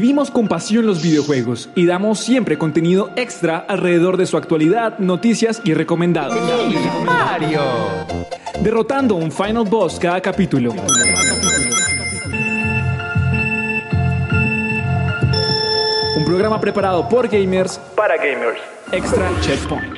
Vivimos con pasión los videojuegos y damos siempre contenido extra alrededor de su actualidad, noticias y recomendados. Mario. Derrotando un final boss cada capítulo. Un programa preparado por gamers para gamers. Extra Checkpoint.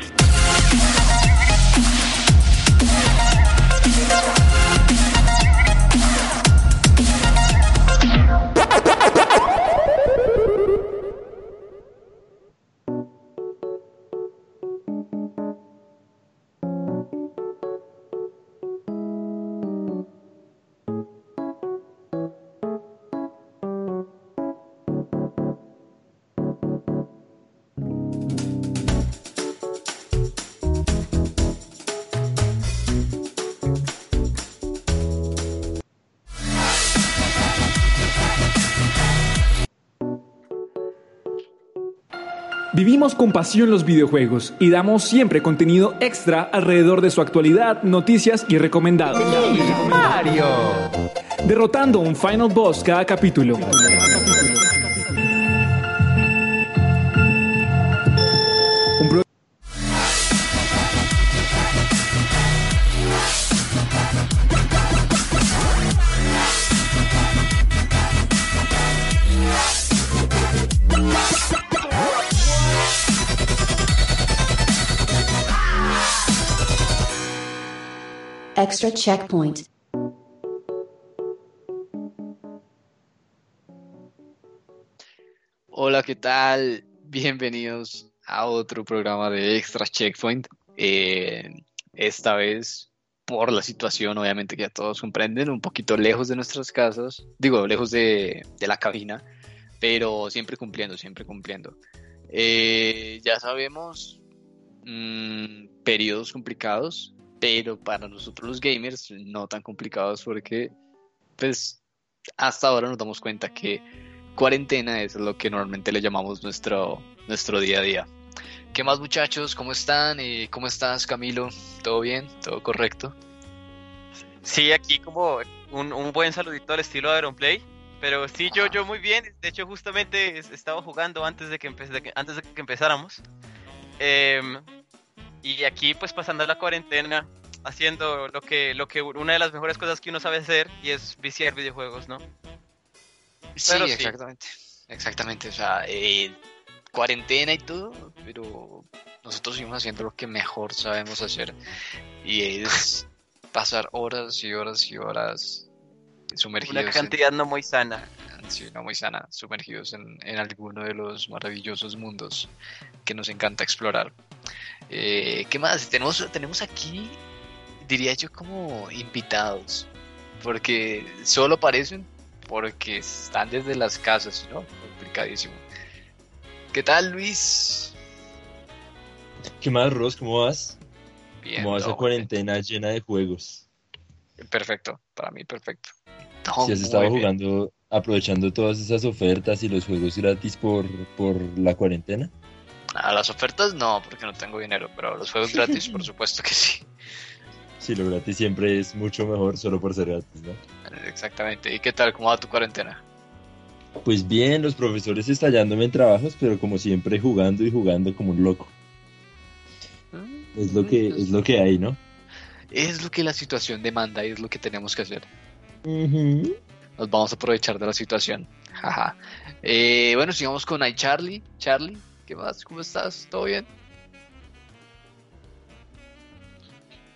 Vivimos con pasión los videojuegos y damos siempre contenido extra alrededor de su actualidad, noticias y recomendados. Mario. Derrotando un final boss cada capítulo. Un Extra checkpoint. Hola, ¿qué tal? Bienvenidos a otro programa de Extra Checkpoint. Eh, esta vez, por la situación, obviamente que ya todos comprenden, un poquito lejos de nuestras casas, digo, lejos de, de la cabina, pero siempre cumpliendo, siempre cumpliendo. Eh, ya sabemos, mm, periodos complicados, pero para nosotros los gamers no tan complicados porque, pues, hasta ahora nos damos cuenta que cuarentena es lo que normalmente le llamamos nuestro, nuestro día a día. ¿Qué más muchachos? ¿Cómo están? Eh, ¿Cómo estás Camilo? ¿Todo bien? ¿Todo correcto? Sí, aquí como un, un buen saludito al estilo de Ironplay. Pero sí, yo, yo muy bien. De hecho, justamente es- estaba jugando antes de que, antes de que empezáramos. Em, y aquí, pues pasando la cuarentena, haciendo lo que, lo que una de las mejores cosas que uno sabe hacer y es viciar videojuegos, ¿no? Sí, Pero sí. exactamente. Exactamente. O sea, eh, cuarentena y todo, pero nosotros seguimos haciendo lo que mejor sabemos hacer. Y es pasar horas y horas y horas sumergidos Una en- cantidad no muy sana. sí, no muy sana, sumergidos en, en alguno de los maravillosos mundos que nos encanta explorar. Eh, ¿Qué más? Tenemos, tenemos aquí, diría yo, como invitados, porque solo aparecen porque están desde las casas, ¿no? Complicadísimo. ¿Qué tal, Luis? ¿Qué más, Ross? ¿Cómo vas? Bien, ¿Cómo va esa todo cuarentena llena de juegos? Perfecto, para mí perfecto. Si has estado bien. jugando, aprovechando todas esas ofertas y los juegos gratis por, por la cuarentena. A las ofertas no, porque no tengo dinero, pero los juegos gratis, por supuesto que sí. Sí, lo gratis siempre es mucho mejor solo por ser gratis, ¿no? Exactamente. ¿Y qué tal? ¿Cómo va tu cuarentena? Pues bien, los profesores estallándome en trabajos, pero como siempre jugando y jugando como un loco. Es lo que, es lo que hay, ¿no? Es lo que la situación demanda y es lo que tenemos que hacer. Nos vamos a aprovechar de la situación. Jaja. Eh, bueno, sigamos con iCharlie. Charlie, ¿qué más? ¿Cómo estás? ¿Todo bien?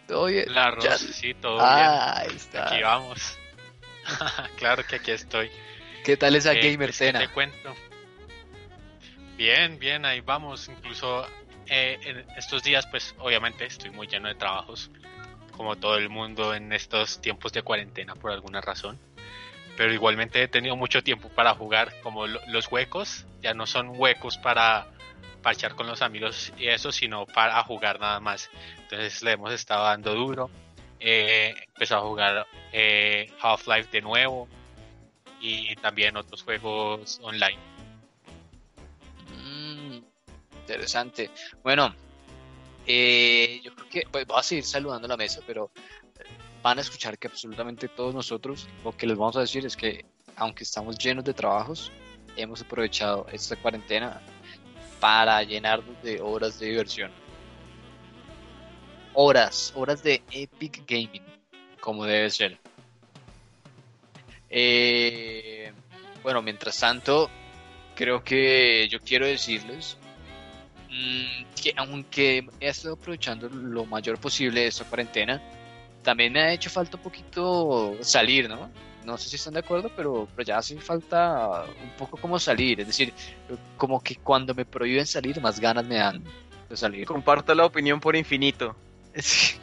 ¿Todo bien? La Ros, Charlie. sí, todo Ah, ahí bien. está. Aquí vamos. claro que aquí estoy. ¿Qué tal esa Eh, gamer pues, ¿qué cena? Te cuento. Bien, bien, ahí vamos. Incluso eh, en estos días, pues obviamente estoy muy lleno de trabajos, como todo el mundo en estos tiempos de cuarentena por alguna razón. Pero igualmente he tenido mucho tiempo para jugar, como lo- los huecos ya no son huecos para parchar con los amigos y eso, sino para jugar nada más. Entonces le hemos estado dando duro. Eh, empezó a jugar eh, Half-Life de nuevo y también otros juegos online. Mm, interesante. Bueno, eh, yo creo que pues, voy a seguir saludando la mesa, pero van a escuchar que absolutamente todos nosotros lo que les vamos a decir es que aunque estamos llenos de trabajos, hemos aprovechado esta cuarentena para llenarnos de horas de diversión. Horas, horas de epic gaming, como debe ser. Eh, bueno, mientras tanto, creo que yo quiero decirles mm, que aunque he estado aprovechando lo mayor posible de esta cuarentena, también me ha hecho falta un poquito salir, ¿no? No sé si están de acuerdo, pero, pero ya hace falta un poco como salir. Es decir, como que cuando me prohíben salir, más ganas me dan de salir. Comparto la opinión por infinito. Es,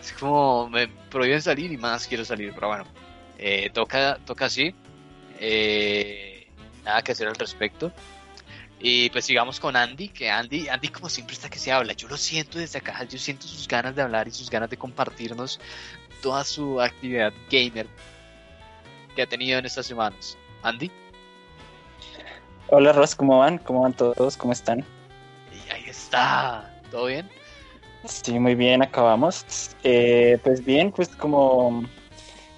es como me prohíben salir y más quiero salir, pero bueno, eh, toca, toca así. Eh, nada que hacer al respecto. Y pues sigamos con Andy, que Andy, Andy como siempre está que se habla, yo lo siento desde acá, yo siento sus ganas de hablar y sus ganas de compartirnos toda su actividad gamer que ha tenido en estas semanas. Andy. Hola Ross, ¿cómo van? ¿Cómo van todos? ¿Cómo están? Y ahí está, ¿todo bien? Sí, muy bien, acabamos. Eh, pues bien, pues como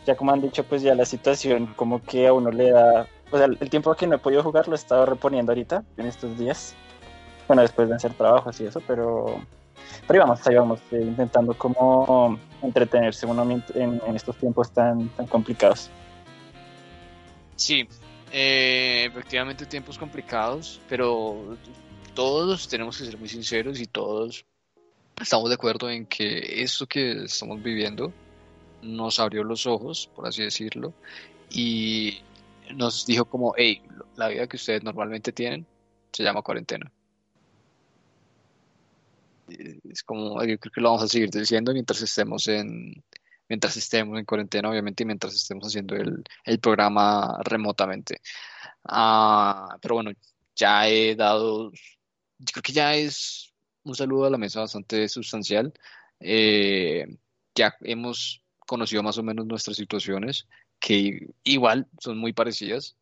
ya como han dicho, pues ya la situación como que a uno le da o sea, el tiempo que no he podido jugar lo he estado reponiendo ahorita, en estos días. Bueno, después de hacer trabajos y eso, pero, pero ahí vamos, ahí vamos, eh, intentando como entretenerse uno en, en, estos tiempos tan, tan complicados. Sí, eh, efectivamente tiempos complicados, pero todos tenemos que ser muy sinceros y todos estamos de acuerdo en que esto que estamos viviendo nos abrió los ojos, por así decirlo, y nos dijo como, hey, la vida que ustedes normalmente tienen se llama cuarentena. Es como, yo creo que lo vamos a seguir diciendo mientras estemos en, mientras estemos en cuarentena, obviamente, y mientras estemos haciendo el, el programa remotamente. Ah, pero bueno, ya he dado, yo creo que ya es un saludo a la mesa bastante sustancial. Eh, ya hemos conocido más o menos nuestras situaciones que igual son muy parecidas,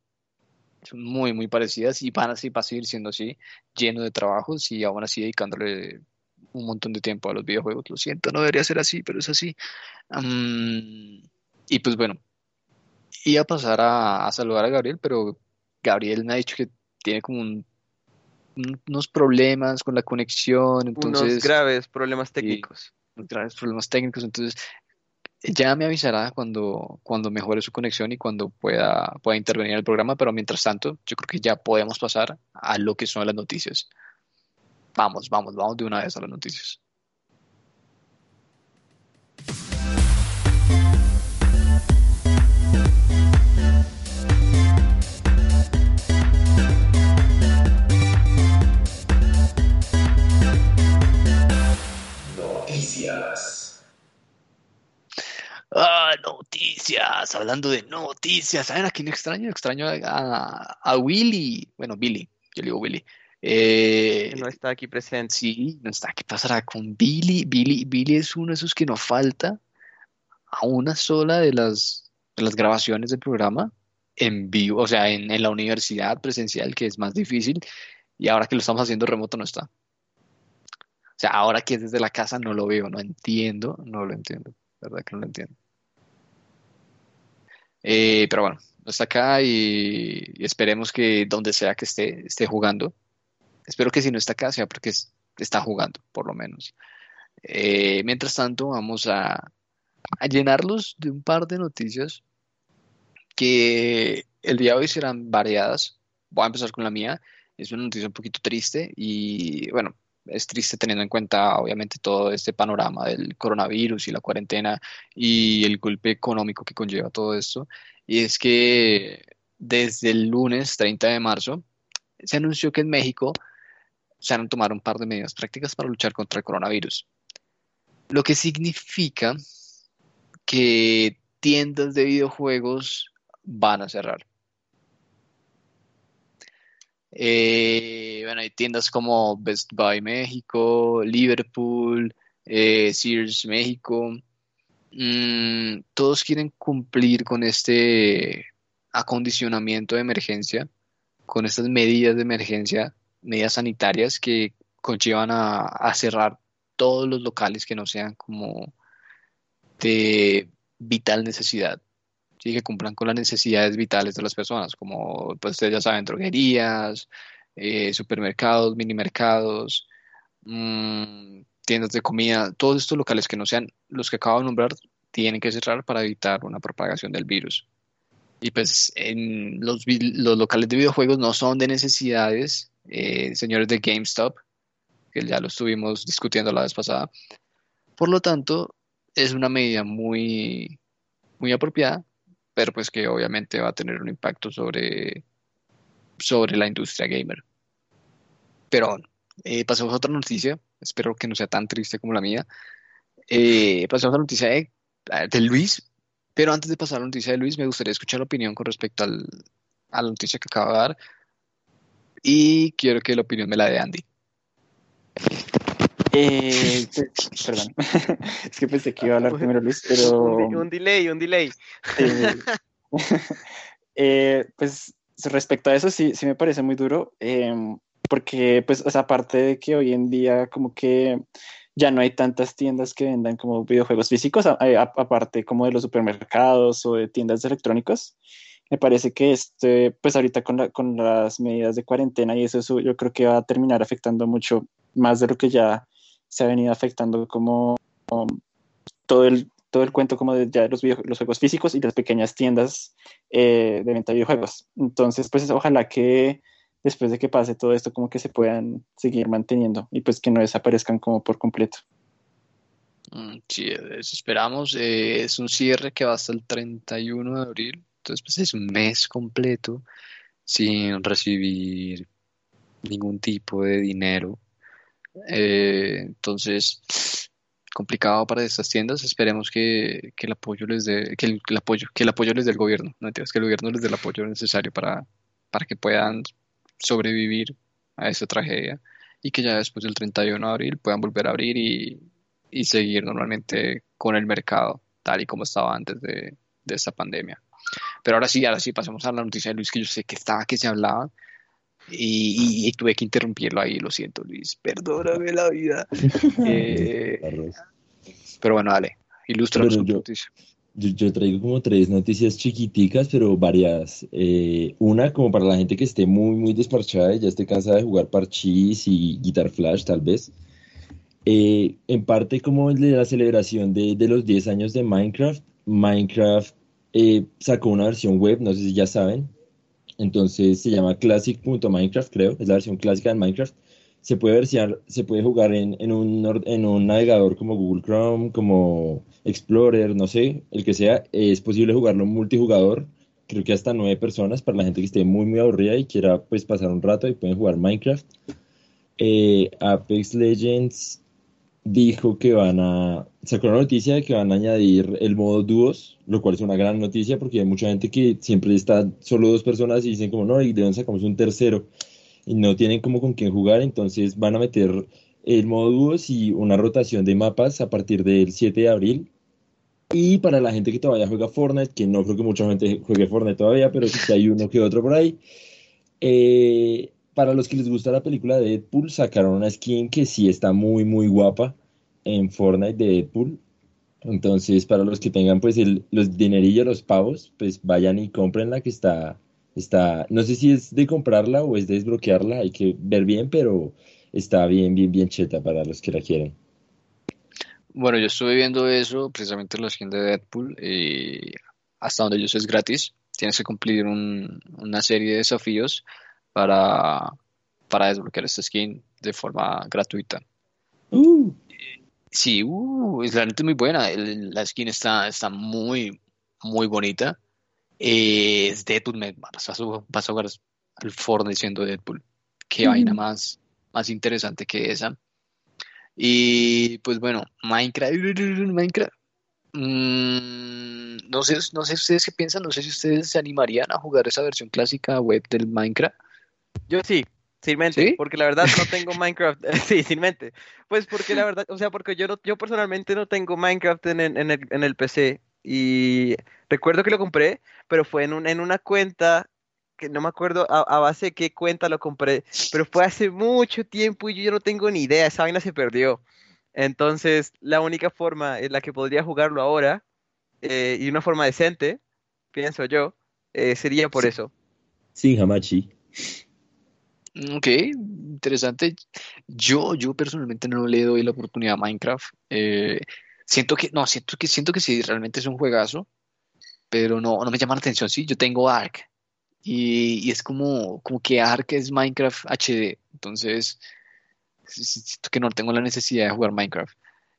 son muy, muy parecidas y van así, va a seguir siendo así, lleno de trabajos y aún así dedicándole un montón de tiempo a los videojuegos. Lo siento, no debería ser así, pero es así. y pues bueno, iba a pasar a, saludar a Gabriel, pero Gabriel me ha dicho que tiene como unos problemas con la conexión. Entonces, unos graves problemas técnicos. graves problemas técnicos. Entonces, ya me avisará cuando, cuando mejore su conexión y cuando pueda, pueda intervenir en el programa, pero mientras tanto, yo creo que ya podemos pasar a lo que son las noticias. Vamos, vamos, vamos de una vez a las noticias. Ah, noticias, hablando de noticias. ¿Saben a quién extraño? Extraño a, a Willy. Bueno, Billy, yo le digo Willy. Eh, no está aquí presente. Sí, no está. ¿Qué pasará con Billy? Billy, Billy es uno de esos que nos falta a una sola de las, de las grabaciones del programa en vivo, o sea, en, en la universidad presencial, que es más difícil, y ahora que lo estamos haciendo remoto no está. O sea, ahora que es desde la casa no lo veo, no entiendo, no lo entiendo, verdad que no lo entiendo. Eh, pero bueno, está acá y, esperemos que donde sea que esté, esté jugando. Espero que si no está acá sea porque está jugando, por lo menos. Eh, mientras tanto, vamos a, a llenarlos de un par de noticias que el día de hoy serán variadas. Voy a empezar con la mía. Es una noticia un poquito triste y bueno, es triste teniendo en cuenta obviamente todo este panorama del coronavirus y la cuarentena y el golpe económico que conlleva todo esto. Y es que desde el lunes 30 de marzo se anunció que en México se van a tomar un par de medidas prácticas para luchar contra el coronavirus. Lo que significa que tiendas de videojuegos van a cerrar. Eh, bueno, hay tiendas como Best Buy México, Liverpool, eh, Sears México. Mm, todos quieren cumplir con este acondicionamiento de emergencia, con estas medidas de emergencia, medidas sanitarias que conllevan a, cerrar todos los locales que no sean como de vital necesidad. Sí, que cumplan con las necesidades vitales de las personas, como pues ustedes ya saben, droguerías, eh, supermercados, mini mercados, mm, tiendas de comida, todos estos locales que no sean los que acabo de nombrar tienen que cerrar para evitar una propagación del virus. Y pues en los, los locales de videojuegos no son de necesidades, eh, señores de GameStop, que ya lo estuvimos discutiendo la vez pasada. Por lo tanto, es una medida muy, muy apropiada, pero pues que obviamente va a tener un impacto sobre, sobre la industria gamer. Pero eh, pasemos a otra noticia, espero que no sea tan triste como la mía. Eh, pasemos a la noticia de, de Luis, pero antes de pasar a la noticia de Luis, me gustaría escuchar la opinión con respecto al, a la noticia que acaba de dar. Y quiero que la opinión me la dé Andy. Eh, pues, perdón, es que pensé que iba a hablar primero Luis, pero... Un, delay, un delay. Eh, eh, pues respecto a eso sí, sí me parece muy duro, em, porque pues, o sea, aparte de que hoy en día como que ya no hay tantas tiendas que vendan como videojuegos físicos, aparte como de los supermercados o de tiendas de electrónicos, me parece que este, pues ahorita con, la- con las medidas de cuarentena y eso, yo creo que va a terminar afectando mucho más de lo que ya se ha venido afectando como todo el todo el cuento como de ya los, video- los juegos físicos y las pequeñas tiendas eh, de venta de videojuegos. Entonces, pues ojalá que después de que pase todo esto, como que se puedan seguir manteniendo y pues que no desaparezcan como por completo. Mm, Sí, eso esperamos. Eh, es un cierre que va hasta el 31 de abril. Entonces, pues es un mes completo sin recibir ningún tipo de dinero. Eh, entonces, complicado para estas tiendas. Esperemos que, que el apoyo les dé, que el, apoyo, que el apoyo les dé el gobierno. No que el gobierno les dé el apoyo necesario para, para que puedan sobrevivir a esta tragedia y que ya después del 31 de abril puedan volver a abrir y, y seguir normalmente con el mercado tal y como estaba antes de, de esta pandemia. Pero ahora sí, ahora sí, pasemos a la noticia de Luis, que yo sé que estaba, que se hablaba, y, y- y tuve que interrumpirlo ahí, lo siento, Luis, perdóname la vida. Eh, pero bueno, dale, tu yo- noticia. Yo, yo traigo como tres noticias chiquiticas, pero variadas. Eh, una, como para la gente que esté muy, muy desparchada y ya esté cansada de jugar parchís y Guitar Flash, tal vez. Eh, en parte, como el de la celebración de, de los 10 años de Minecraft, Minecraft eh, sacó una versión web, no sé si ya saben. Entonces se llama classic.minecraft, creo, es la versión clásica de Minecraft. Se puede, versear- se puede jugar en, en un, en un navegador como Google Chrome, como Explorer, no sé, el que sea. Es posible jugarlo multijugador, creo que hasta nueve personas, para la gente que esté muy, muy aburrida y quiera pues pasar un rato y pueden jugar Minecraft. Eh, Apex Legends dijo que van a, sacó la noticia de que van a añadir el modo dúos, lo cual es una gran noticia porque hay mucha gente que siempre está solo dos personas y dicen como no, y de dónde sacamos un tercero y no tienen como con quién jugar, entonces van a meter el modo dúos y una rotación de mapas a partir del 7 de abril. Y para la gente que todavía juega Fortnite, que no creo que mucha gente juegue Fortnite todavía, pero que hay uno que otro por ahí. eh, para los que les gusta la película de Deadpool, sacaron una skin que sí está muy, muy guapa en Fortnite de Deadpool. Entonces, para los que tengan pues el- los dinerillos, los pavos, pues vayan y cómprenla que está, está, no sé si es de comprarla o es de desbloquearla, hay que ver bien, pero está bien, bien, bien cheta para los que la quieren. Bueno, yo estuve viendo eso, precisamente la skin de Deadpool, y hasta donde yo sé es gratis. Tienes que cumplir un- una serie de desafíos para, para desbloquear esta skin de forma gratuita. Uh, Sí, uh, es realmente muy buena. El- la skin está, está muy, muy bonita. Eh, es Deadpool, me- vas a, vas a jugar al Fortnite siendo Deadpool. Qué vaina más, más interesante que esa. Y pues bueno, Minecraft, Minecraft. Mm, no sé, no sé ustedes qué piensan, no sé si ustedes se animarían a jugar esa versión clásica web del Minecraft. Yo sí, sin mente, ¿Sí? porque la verdad no tengo Minecraft. Sí, sin mente. Pues porque la verdad, o sea, porque yo no, yo personalmente no tengo Minecraft en, el- en el, en el PC. Y recuerdo que lo compré, pero fue en, un, en una cuenta que no me acuerdo a, a base de qué cuenta lo compré, pero fue hace mucho tiempo y yo ya no tengo ni idea, esa vaina se perdió. Entonces, la única forma en la que podría jugarlo ahora, eh, y una forma decente, pienso yo, eh, sería por Sí. eso. Sin Hamachi. Ok, interesante. Yo, yo personalmente no le doy la oportunidad a Minecraft. Eh, siento que, no, siento que, siento que sí, realmente es un juegazo, pero no, no me llama la atención. Sí, yo tengo Ark y, y es como, como que Ark es Minecraft HD. Entonces, siento que no tengo la necesidad de jugar Minecraft.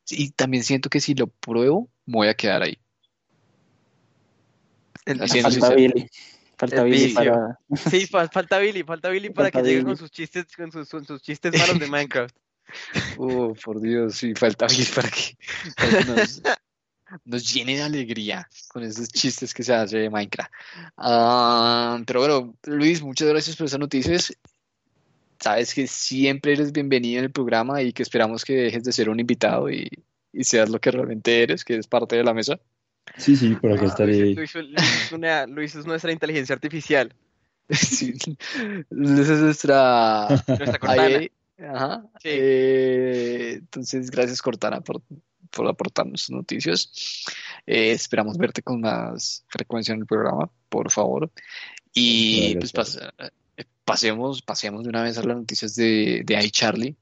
Y también siento que si lo pruebo, me voy a quedar ahí. Entiendo. Siendo Falta. Billy. Falta Billy para. Sí, fa- falta Billy, falta Billy para Falta que llegue con sus chistes, con sus, con sus chistes malos de Minecraft. Oh, por Dios, sí, falta Billy para que, para que nos, nos llene de alegría con esos chistes que se hace de Minecraft. Ah, pero bueno, Luis, muchas gracias por esas noticias. Sabes que siempre eres bienvenido en el programa y que esperamos que dejes de ser un invitado y, y seas lo que realmente eres, que es parte de la mesa. Sí, sí, por acá Ah, estaré. Luis, Luis- Luis es una- Luis es nuestra inteligencia artificial. Sí, esa es nuestra Nuestra Cortana. Ajá. Sí. Eh, entonces, gracias Cortana por, por aportarnos noticias. Eh, esperamos verte con más frecuencia en el programa, por favor. Y pues claro. pas- eh, pasemos, pasemos de una vez a las noticias de, de iCharlie,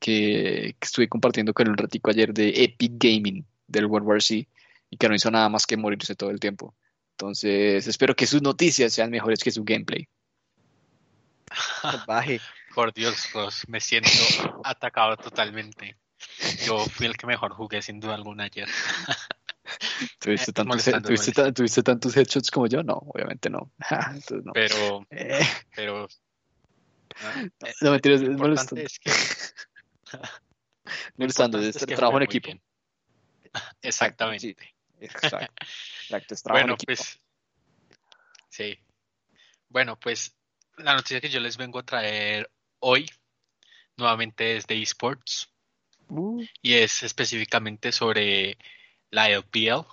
que, que estuve compartiendo con un ratico ayer de Epic Gaming del World War C y que no hizo nada más que morirse todo el tiempo. Entonces, espero que sus noticias sean mejores que su gameplay. Baje. Por Dios, Ross, me siento atacado totalmente. Yo fui el que mejor jugué sin duda alguna ayer. ¿Tuviste Eh, tantos, tuviste, tantos headshots como yo? No, obviamente no. Entonces, no. Pero, Eh, pero no, mentiras, es molestando. es que lo Molestando, es es que trabajo en equipo. bien. Exactamente. Sí, exacto. Exacto, es Bueno, pues sí. Bueno, pues la noticia que yo les vengo a traer hoy nuevamente es de esports Uh, y es específicamente sobre la LPL.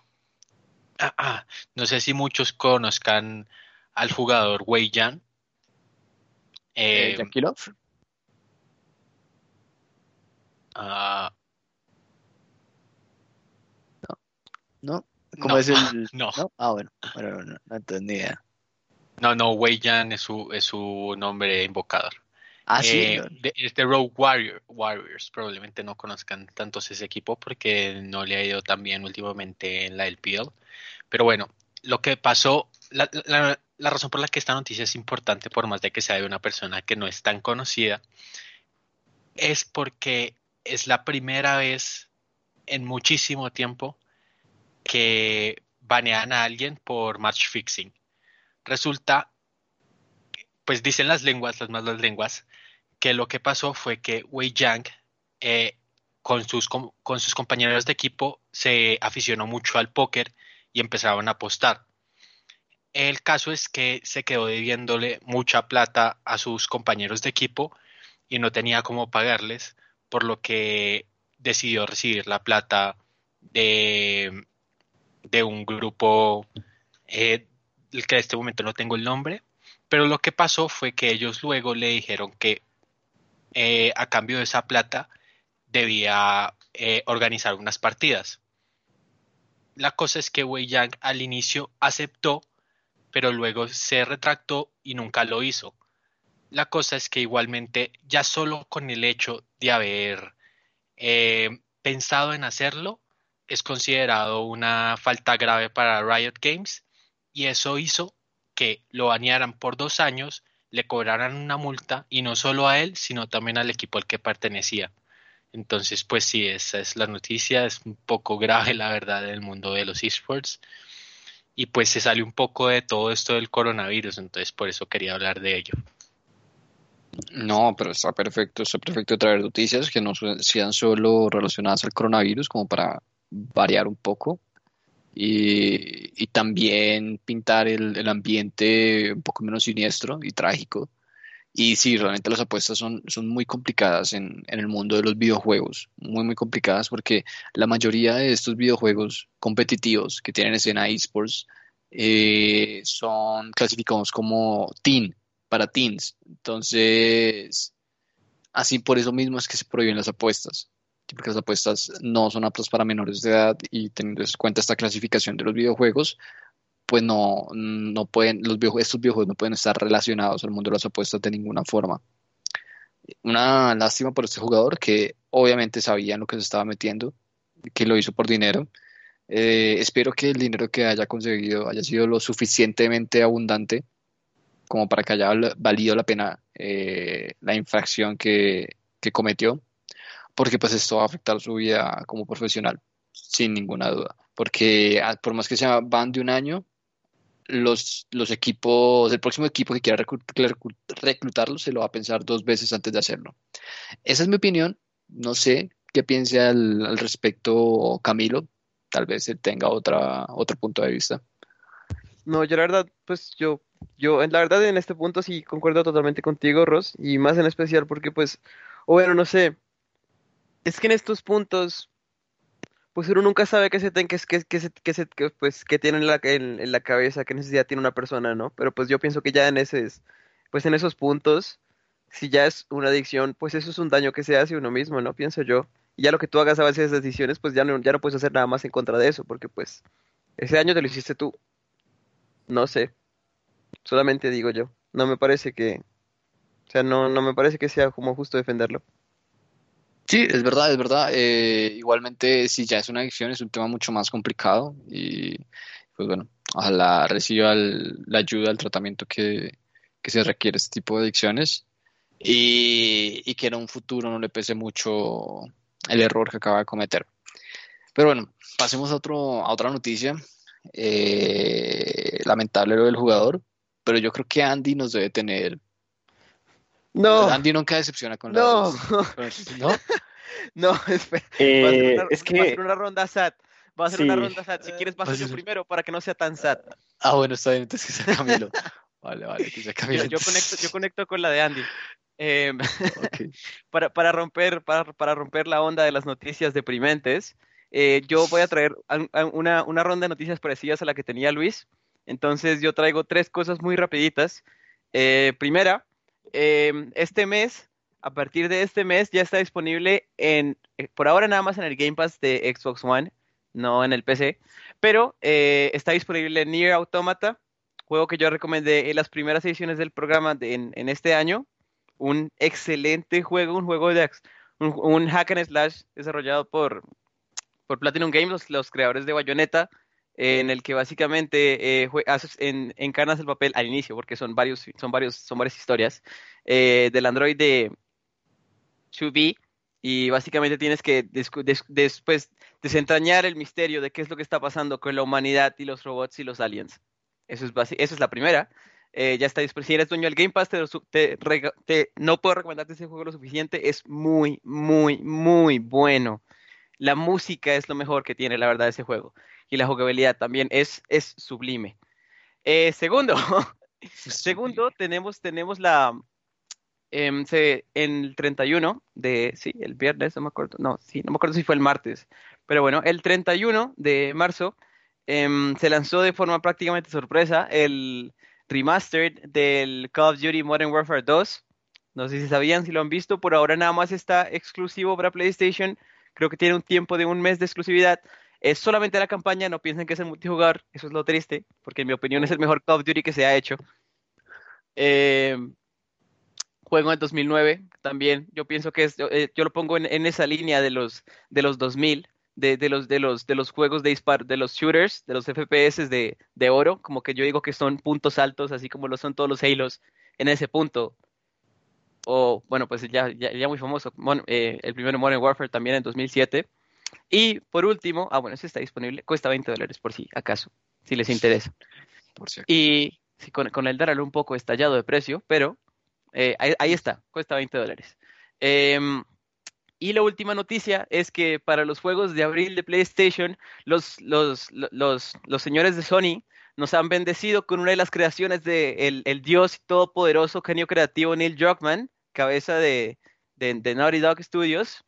Ah, ah, no sé si muchos conozcan al jugador Wei Yan. eh, Yakilov. ah, ¿No? ¿Cómo no, es el...? no. ¿No? Ah, bueno. Bueno, no, no, idea. no, no, Wei Yan es su, es su nombre invocador. Ah, sí. Eh, de- es de Rogue Warrior, Warriors. Probablemente no conozcan tantos ese equipo porque no le ha ido tan bien últimamente en la LPL. Pero bueno, lo que pasó, la, la- la razón por la que esta noticia es importante, por más de que sea de una persona que no es tan conocida, es porque es la primera vez en muchísimo tiempo que banean a alguien por match fixing. Resulta, pues dicen las lenguas, las malas lenguas, que lo que pasó fue que Wei Yang eh, con, sus, com- con sus compañeros de equipo se aficionó mucho al póker y empezaron a apostar. El caso es que se quedó debiéndole mucha plata a sus compañeros de equipo y no tenía cómo pagarles, por lo que decidió recibir la plata de, de un grupo eh, que en este momento no tengo el nombre, pero lo que pasó fue que ellos luego le dijeron que eh, a cambio de esa plata debía eh, organizar unas partidas. La cosa es que Wei Yang al inicio aceptó, pero luego se retractó y nunca lo hizo. La cosa es que igualmente ya solo con el hecho de haber pensado en hacerlo es considerado una falta grave para Riot Games y eso hizo que lo banearan por dos años, le cobraran una multa y no solo a él, sino también al equipo al que pertenecía. Entonces, pues sí, esa es la noticia, es un poco grave la verdad en el mundo de los esports y pues se sale un poco de todo esto del coronavirus, entonces por eso quería hablar de ello. No, pero está perfecto, está perfecto traer noticias que no sean solo relacionadas al coronavirus, como para variar un poco. Y, también pintar el, el ambiente un poco menos siniestro y trágico. Y sí, realmente las apuestas son, son muy complicadas en, en el mundo de los videojuegos, muy, muy complicadas porque la mayoría de estos videojuegos competitivos que tienen escena esports eh, son clasificados como teen, para teens. Entonces, así por eso mismo es que se prohíben las apuestas. Porque las apuestas no son aptas para menores de edad y teniendo en cuenta esta clasificación de los videojuegos, pues no, no pueden, los estos videojuegos no pueden estar relacionados al mundo de las apuestas de ninguna forma. Una lástima por este jugador que obviamente sabía en lo que se estaba metiendo, que lo hizo por dinero. Eh, espero que el dinero que haya conseguido haya sido lo suficientemente abundante como para que haya val- valido la pena eh, la infracción que, que cometió, porque pues esto va a afectar su vida como profesional, sin ninguna duda. Porque ah, por más que sea van de un año, los, los equipos, el próximo equipo que quiera reclu- reclu- reclutarlo se lo va a pensar dos veces antes de hacerlo. Esa es mi opinión. No sé qué piense al, al respecto Camilo. Tal vez él tenga otra, otro punto de vista. No, yo la verdad, pues yo, yo, la verdad en este punto sí concuerdo totalmente contigo, Ross, y más en especial porque pues, o bueno, no sé, es que en estos puntos, pues uno nunca sabe qué se, ten- qué, qué, qué se, pues, tiene en la, en, la cabeza, qué necesidad tiene una persona, ¿no? Pero pues yo pienso que ya en ese, pues en esos puntos, si ya es una adicción, pues eso es un daño que se hace uno mismo, ¿no? Pienso yo. Y ya lo que tú hagas a veces esas decisiones, pues ya no, ya no puedes hacer nada más en contra de eso, porque pues ese daño te lo hiciste tú. No sé, solamente digo yo. No me parece que, o sea, no, no me parece que sea como justo defenderlo. Sí, es verdad, es verdad. Eh, igualmente, si ya es una adicción, es un tema mucho más complicado y pues bueno, ojalá reciba el- la ayuda, el tratamiento que, que se requiere este tipo de adicciones y, y que en un futuro no le pese mucho el error que acaba de cometer. Pero bueno, pasemos a otro, a otra noticia. Eh, lamentable lo del jugador, pero yo creo que Andy nos debe tener. No, Andy nunca decepciona con no, las. ¿No? no, espera. Va a ser Eh, una, es va a que ser una ronda SAT. Va a ser una ronda SAT. Si quieres, vas Va a ser ser- primero para que no sea tan SAT. Ah, bueno, está bien, entonces que sea Camilo. Vale, vale, que sea Yo, Camilo. yo conecto, yo conecto con la de Andy. Ok. para, para romper, para, para romper la onda de las noticias deprimentes, eh, yo voy a traer una, una ronda de noticias parecidas a la que tenía Luis. Entonces yo traigo tres cosas muy rapiditas. Eh, primera, em, este mes, a partir de este mes, ya está disponible en, eh, por ahora nada más en el Game Pass de Xbox One, no en el PC, pero eh, está disponible Nier Automata, juego que yo recomendé en las primeras ediciones del programa en, este año. Un excelente juego, un juego de un, un hack and slash desarrollado por, por Platinum Games, los, los creadores de Bayonetta, en el que básicamente eh, en- encarnas el papel al inicio, porque son varios, son varios, son varias historias, eh, del android de 2B, y básicamente tienes que después desentrañar el misterio de qué es lo que está pasando con la humanidad y los robots y los aliens. Eso es, eso es la primera. Eh, ya está disponible. Si eres dueño del Game Pass, te- no puedo recomendarte ese juego lo suficiente. Es muy, muy, muy bueno. La música es lo mejor que tiene, la verdad, ese juego. Y la jugabilidad también es, es sublime. Eh, segundo, segundo, tenemos, tenemos la. se- en el 31 de. Sí, el viernes, no me acuerdo. No, sí, no me acuerdo si fue el martes. Pero bueno, el 31 de marzo em, se lanzó de forma prácticamente sorpresa el remastered del Call of Duty Modern Warfare 2. No sé si sabían, si lo han visto. Por ahora nada más está exclusivo para PlayStation. Creo que tiene un tiempo de un mes de exclusividad. Es solamente la campaña, no piensen que es el multijugador. Eso es lo triste, porque en mi opinión es el mejor Call of Duty que se ha hecho. Eh, juego en 2009 también. Yo pienso que es, yo, eh, yo lo pongo en, en esa línea de los, de los 2000 de, de los, de, los, de los juegos de disparo, de los shooters, de los FPS de, de oro, como que yo digo que son puntos altos, así como lo son todos los Halos, en ese punto. O, bueno, pues ya, ya, muy famoso, eh, el primero Modern Warfare también en 2007. Y por último, ah, bueno, ese está disponible, cuesta 20 dólares por si acaso, si les interesa. Por cierto. Y sí, con, con el dólar un poco estallado de precio, pero eh, ahí, ahí está, cuesta 20 dólares. Em, y la última noticia es que para los juegos de abril de PlayStation, los, los, lo- los, los señores de Sony nos han bendecido con una de las creaciones de el, el dios todopoderoso genio creativo Neil Druckmann, cabeza de, de, de Naughty Dog Studios.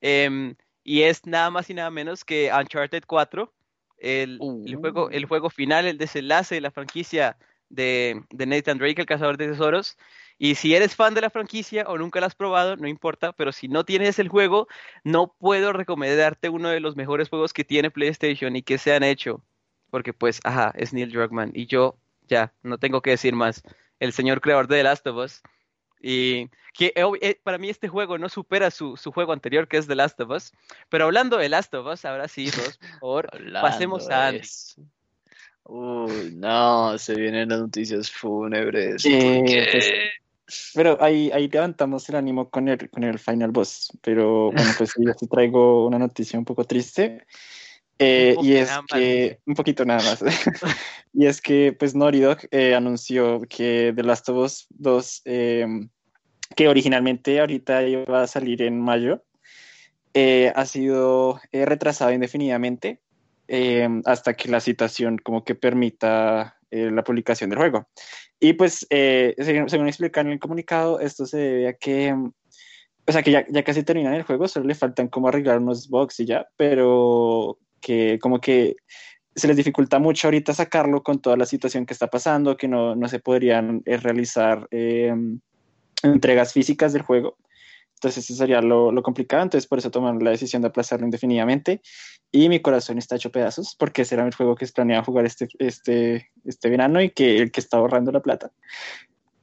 Em, y es nada más y nada menos que Uncharted 4, el, el juego, el juego final, el desenlace de la franquicia de, de Nathan Drake, el cazador de tesoros. Y si eres fan de la franquicia o nunca la has probado, no importa, pero si no tienes el juego, no puedo recomendarte uno de los mejores juegos que tiene PlayStation y que se han hecho. Porque pues, ajá, es Neil Druckmann. Y yo, ya, no tengo que decir más. El señor creador de The Last of Us. Y que eh, para mí este juego no supera su, su juego anterior, que es The Last of Us. Pero hablando de Last of Us, ahora sí, dos, por favor, pasemos a Andy. Uy, no, se vienen las noticias fúnebres. Eh, pues, Pero ahí, ahí levantamos el ánimo con el, con el Final Boss. Pero bueno, pues yo sí traigo una noticia un poco triste. Eh, y es que, un poquito nada más. y es que, pues, Naughty Dog eh, anunció que The Last of Us 2, eh, que originalmente ahorita iba a salir en mayo, eh, ha sido eh, retrasado indefinidamente eh, hasta que la situación como que permita eh, la publicación del juego. Y pues, según, según explican en el comunicado, esto se debe a que, mm, o sea, que ya, ya casi terminan el juego, solo le faltan como arreglar unos bugs y ya, pero que como que se les dificulta mucho ahorita sacarlo con toda la situación que está pasando, que no, no se podrían eh, realizar eh, entregas físicas del juego. Entonces eso sería lo, lo complicado, entonces por eso tomaron la decisión de aplazarlo indefinidamente y mi corazón está hecho pedazos porque ese era el juego que planeaba jugar este, este, este verano y que el que está ahorrando la plata.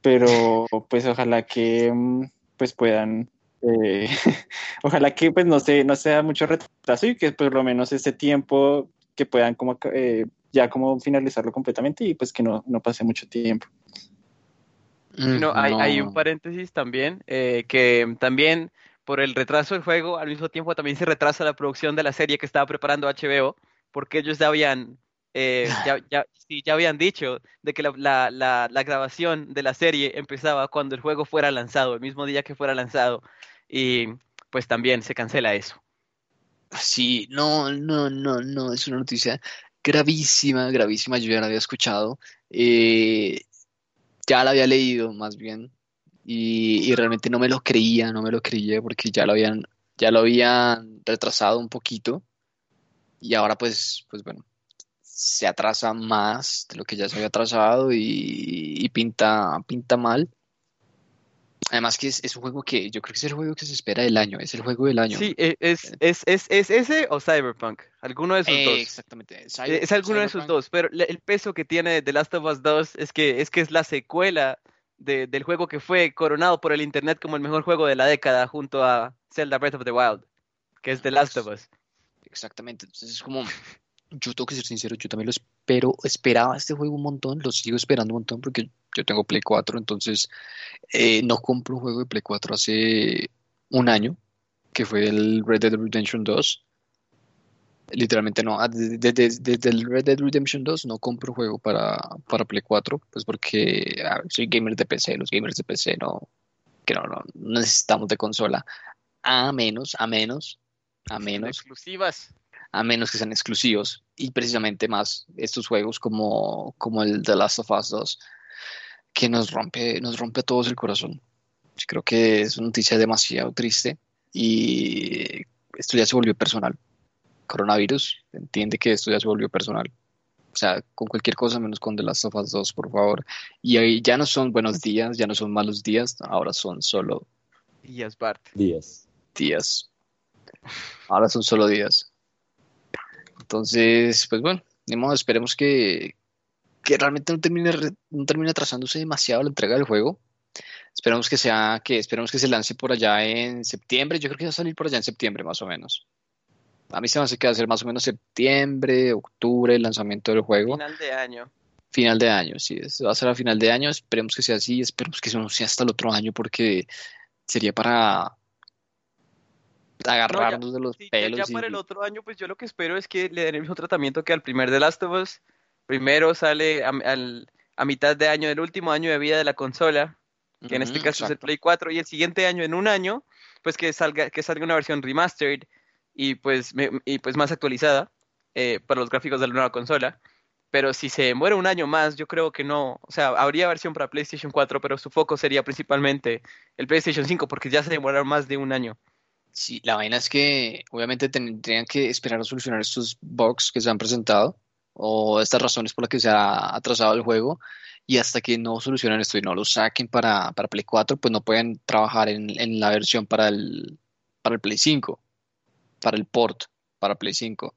Pero pues ojalá que mm, pues puedan, eh, ojalá que pues no, se, no sea mucho retraso y que por lo menos ese tiempo que puedan como eh, ya como finalizarlo completamente y pues que no, no pase mucho tiempo. No, hay, hay un paréntesis también, eh, que también por el retraso del juego, al mismo tiempo también se retrasa la producción de la serie que estaba preparando HBO, porque ellos ya habían, eh, ya, ya, sí, ya habían dicho de que la, la, la, la grabación de la serie empezaba cuando el juego fuera lanzado, el mismo día que fuera lanzado, y pues también se cancela eso. Sí, no, no, no, no, es una noticia gravísima, gravísima, yo ya la había escuchado, eh, ya la había leído más bien, y, y realmente no me lo creía, no me lo creía porque ya lo habían, ya lo habían retrasado un poquito, y ahora pues, pues bueno, se atrasa más de lo que ya se había atrasado y, y pinta, pinta mal. Además que es, es un juego que yo creo que es el juego que se espera del año, es el juego del año. Sí, e- es, es, es, es ese o Cyberpunk, alguno de esos Eh, dos. exactamente. Eh, Cyber- Es alguno de esos dos, pero el peso que tiene The Last of Us 2 es que es, que es la secuela de- del juego que fue coronado por el internet como el mejor juego de la década junto a Zelda Breath of the Wild, que es The Last of Us. Exactamente, entonces es como, yo tengo que ser sincero, yo también lo espero, esperaba este juego un montón, lo sigo esperando un montón porque yo tengo Play 4, entonces eh, no compro un juego de Play 4 hace un año, que fue el Red Dead Redemption 2. Literalmente no, ah, desde, desde- desde el Red Dead Redemption 2 no compro juego para, para Play 4, pues porque ah, soy gamer de PC, los gamers de PC no, que no no necesitamos de consola, a menos, a menos, a menos Exclusivas. A menos que sean exclusivos. Y precisamente más estos juegos como, como el The Last of Us 2, que nos rompe, nos rompe a todos el corazón. Yo creo que es una noticia demasiado triste y esto ya se volvió personal. Coronavirus, entiende que esto ya se volvió personal. O sea, con cualquier cosa menos con The Last of Us 2, por favor. Y ahí ya no son buenos días, ya no son malos días, ahora son solo es Bart. Días. días. Ahora son solo días. Entonces, pues bueno, modo, esperemos que, que realmente no termine, no termine atrasándose demasiado la entrega del juego. Esperemos que sea, que esperemos que se lance por allá en septiembre. Yo creo que va a salir por allá en septiembre, más o menos. A mí se me hace que va a ser más o menos septiembre, octubre, el lanzamiento del juego. Final de año. Final de año, sí, es- va a ser a final de año. Esperemos que sea así, esperemos que eso no sea hasta el otro año porque sería para agarrarnos de los Sí, ya, pelos ya y para el otro año, pues yo lo que espero es que le den el mismo tratamiento que al primer The Last of Us. Primero sale a, al- a mitad de año del último año de vida de la consola, que en este caso es el. Play 4, y el siguiente año, en un año, pues que salga, que salga una versión remastered y pues, me- y pues más actualizada eh, para los gráficos de la nueva consola. Pero si se muere un año más, yo creo que no, o sea, habría versión para PlayStation 4, pero su foco sería principalmente el PlayStation 5, porque ya se demoraron más de un año. Sí, la vaina es que obviamente tendrían que esperar a solucionar estos bugs que se han presentado o estas razones por las que se ha atrasado el juego y hasta que no solucionen esto y no lo saquen para, para Play 4, pues no pueden trabajar en, en la versión para el, para el Play 5, para el port, para Play 5.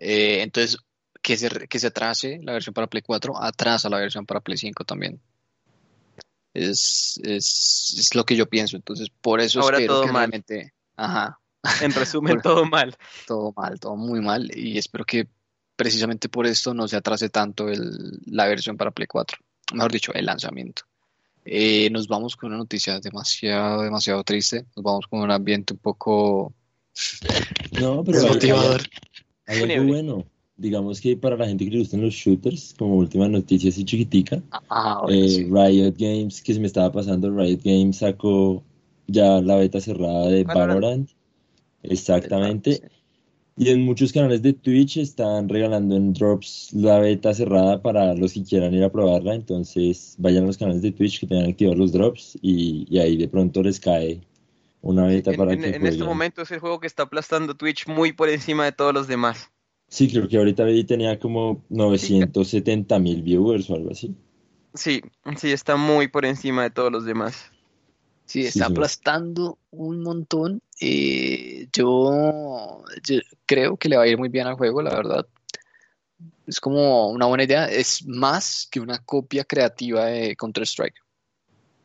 Eh, entonces, que se, que se atrase la versión para Play 4, atrasa la versión para Play 5 también. Es, es, es lo que yo pienso. Entonces, por eso Ahora espero todo que mal. realmente. Ajá. En resumen, Bueno. todo mal. todo mal, todo muy mal. Y espero que precisamente por esto no se atrase tanto el- la versión para Play 4. Mejor dicho, el lanzamiento. Eh, nos vamos con una noticia demasiado, demasiado triste. Nos vamos con un ambiente un poco No, pero desmotivador. hay algo bueno. Digamos que para la gente que le gustan los shooters, como última noticia así chiquitica, Ah, bueno, eh, sí. Riot Games, que se me estaba pasando, Riot Games sacó ya la beta cerrada de Valorant. Valorant. Exactamente. Y en muchos canales de Twitch están regalando en drops la beta cerrada para los que quieran ir a probarla. Entonces vayan a los canales de Twitch que tengan activados los drops y, y ahí de pronto les cae una beta En, para en- que en este momento es el juego que está aplastando Twitch muy por encima de todos los demás. Sí, creo que ahorita tenía como 970 mil viewers o algo así. Sí, sí, está muy por encima de todos los demás. Sí, está sí. aplastando un montón. Eh, yo, yo creo que le va a ir muy bien al juego, la verdad. Es como una buena idea. Es más que una copia creativa de Counter-Strike.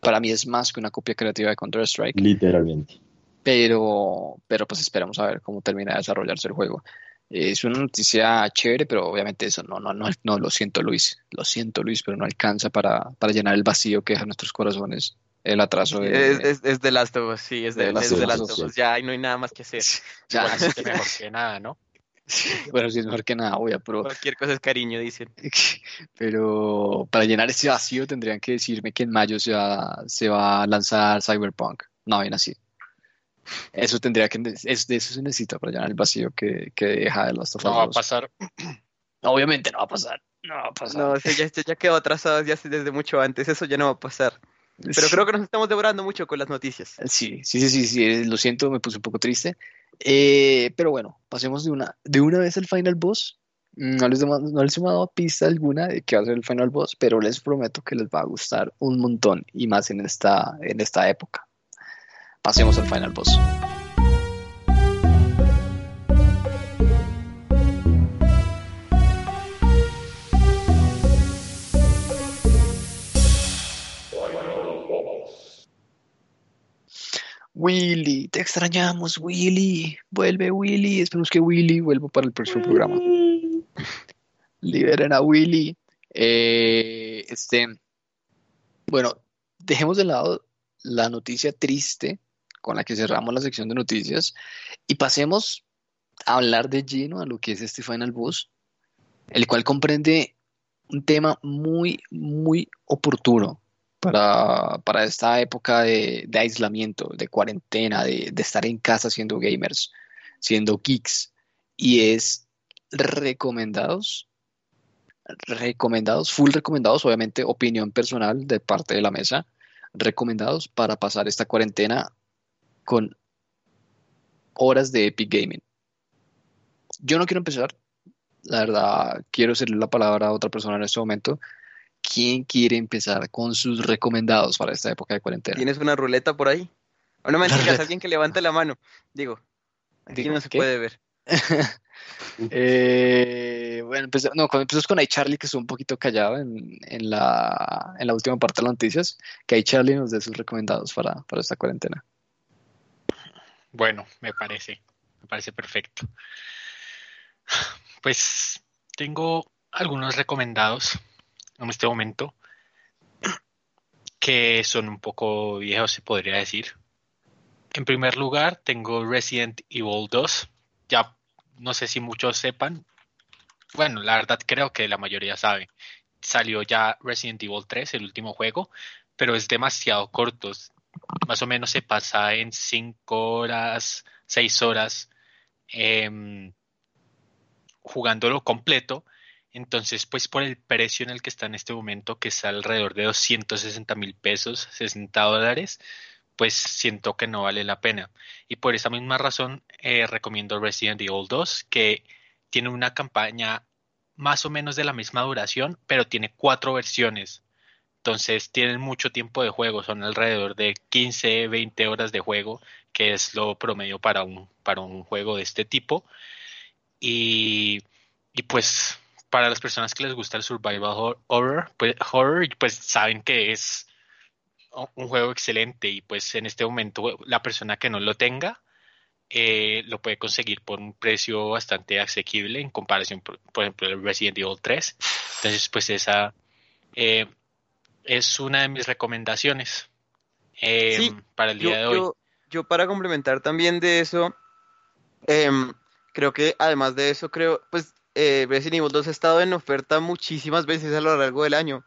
Para mí es más que una copia creativa de Counter-Strike. Literalmente. Pero, pero pues esperemos a ver cómo termina de desarrollarse el juego. Eh, Es una noticia chévere, pero obviamente eso no, no, no, no, lo siento Luis, lo siento Luis, pero no alcanza para, para llenar el vacío que deja en nuestros corazones el atraso de, Es, es, es The Last of Us, sí, es de de, Last es of Us, Last of sí. Us. Ya, ahí no hay nada más que hacer. Ya, Igual es que mejor que nada, ¿no? bueno, sí es mejor que nada, obvio, pero, Cualquier cosa es cariño, dicen. pero para llenar ese vacío tendrían que decirme que en mayo se va, se va a lanzar Cyberpunk. No, bien así. Eso tendría que, es, de eso se necesita para llenar el vacío que, que deja de Last of Us No va a 2. pasar. Obviamente no va a pasar, no va a pasar. No, sí, ya, ya quedó atrasado ya desde mucho antes, eso ya no va a pasar. Pero creo que nos estamos devorando mucho con las noticias. Sí, sí, sí, sí, sí, eh, lo siento, me puse un poco triste. Eh, pero bueno, pasemos de una, de una vez al final boss. Mm, No les, no les hemos dado pista alguna de qué va a ser el final boss, pero les prometo que les va a gustar un montón y más en esta, en esta época. Pasemos al final boss. Willy, te extrañamos, Willy. Vuelve, Willy. Esperemos que Willy vuelva para el próximo programa. Liberen a Willy. Eh, este, bueno, dejemos de lado la noticia triste con la que cerramos la sección de noticias y pasemos a hablar de lleno a lo que es este Final Boss, el cual comprende un tema muy, muy oportuno para, para esta época de, aislamiento, de cuarentena, de, estar en casa siendo gamers, siendo geeks, y es recomendados, recomendados, full recomendados, obviamente opinión personal de parte de la mesa, recomendados para pasar esta cuarentena con horas de Epic Gaming. Yo no quiero empezar, la verdad, quiero hacerle la palabra a otra persona en este momento. ¿Quién quiere empezar con sus recomendados para esta época de cuarentena? ¿Tienes una ruleta por ahí? O no me digas alguien que levante la mano. Digo, aquí Digo, no se ¿qué? puede ver. Eh, bueno, empecé- no, cuando empezamos con iCharlie, que estuvo un poquito callado en, en la, en la última parte de las noticias, que iCharlie nos dé sus recomendados para, para esta cuarentena. Bueno, me parece, me parece perfecto. Pues tengo algunos recomendados en este momento que son un poco viejos, se podría decir. En primer lugar, tengo Resident Evil 2. Ya no sé si muchos sepan. Bueno, la verdad creo que la mayoría sabe. Salió ya Resident Evil 3, el último juego, pero es demasiado corto. Más o menos se pasa en 5 horas, 6 horas em, jugándolo completo. Entonces, pues por el precio en el que está en este momento, que está alrededor de 260 mil pesos, 60 dólares, pues siento que no vale la pena. Y por esa misma razón, eh, recomiendo Resident Evil 2, que tiene una campaña más o menos de la misma duración, pero tiene cuatro versiones. Entonces tienen mucho tiempo de juego, son alrededor de 15, 20 horas de juego, que es lo promedio para un, para un juego de este tipo. Y, y pues para las personas que les gusta el survival hor- horror, pues, horror, pues saben que es un juego excelente y pues en este momento la persona que no lo tenga eh, lo puede conseguir por un precio bastante asequible en comparación, por, por ejemplo, el Resident Evil 3. Entonces, pues esa eh, es una de mis recomendaciones eh, Sí, para el Yo, día de hoy. yo- yo para complementar también de eso, em, creo que además de eso, creo, pues eh, Resident Evil 2 ha estado en oferta muchísimas veces a lo largo del año.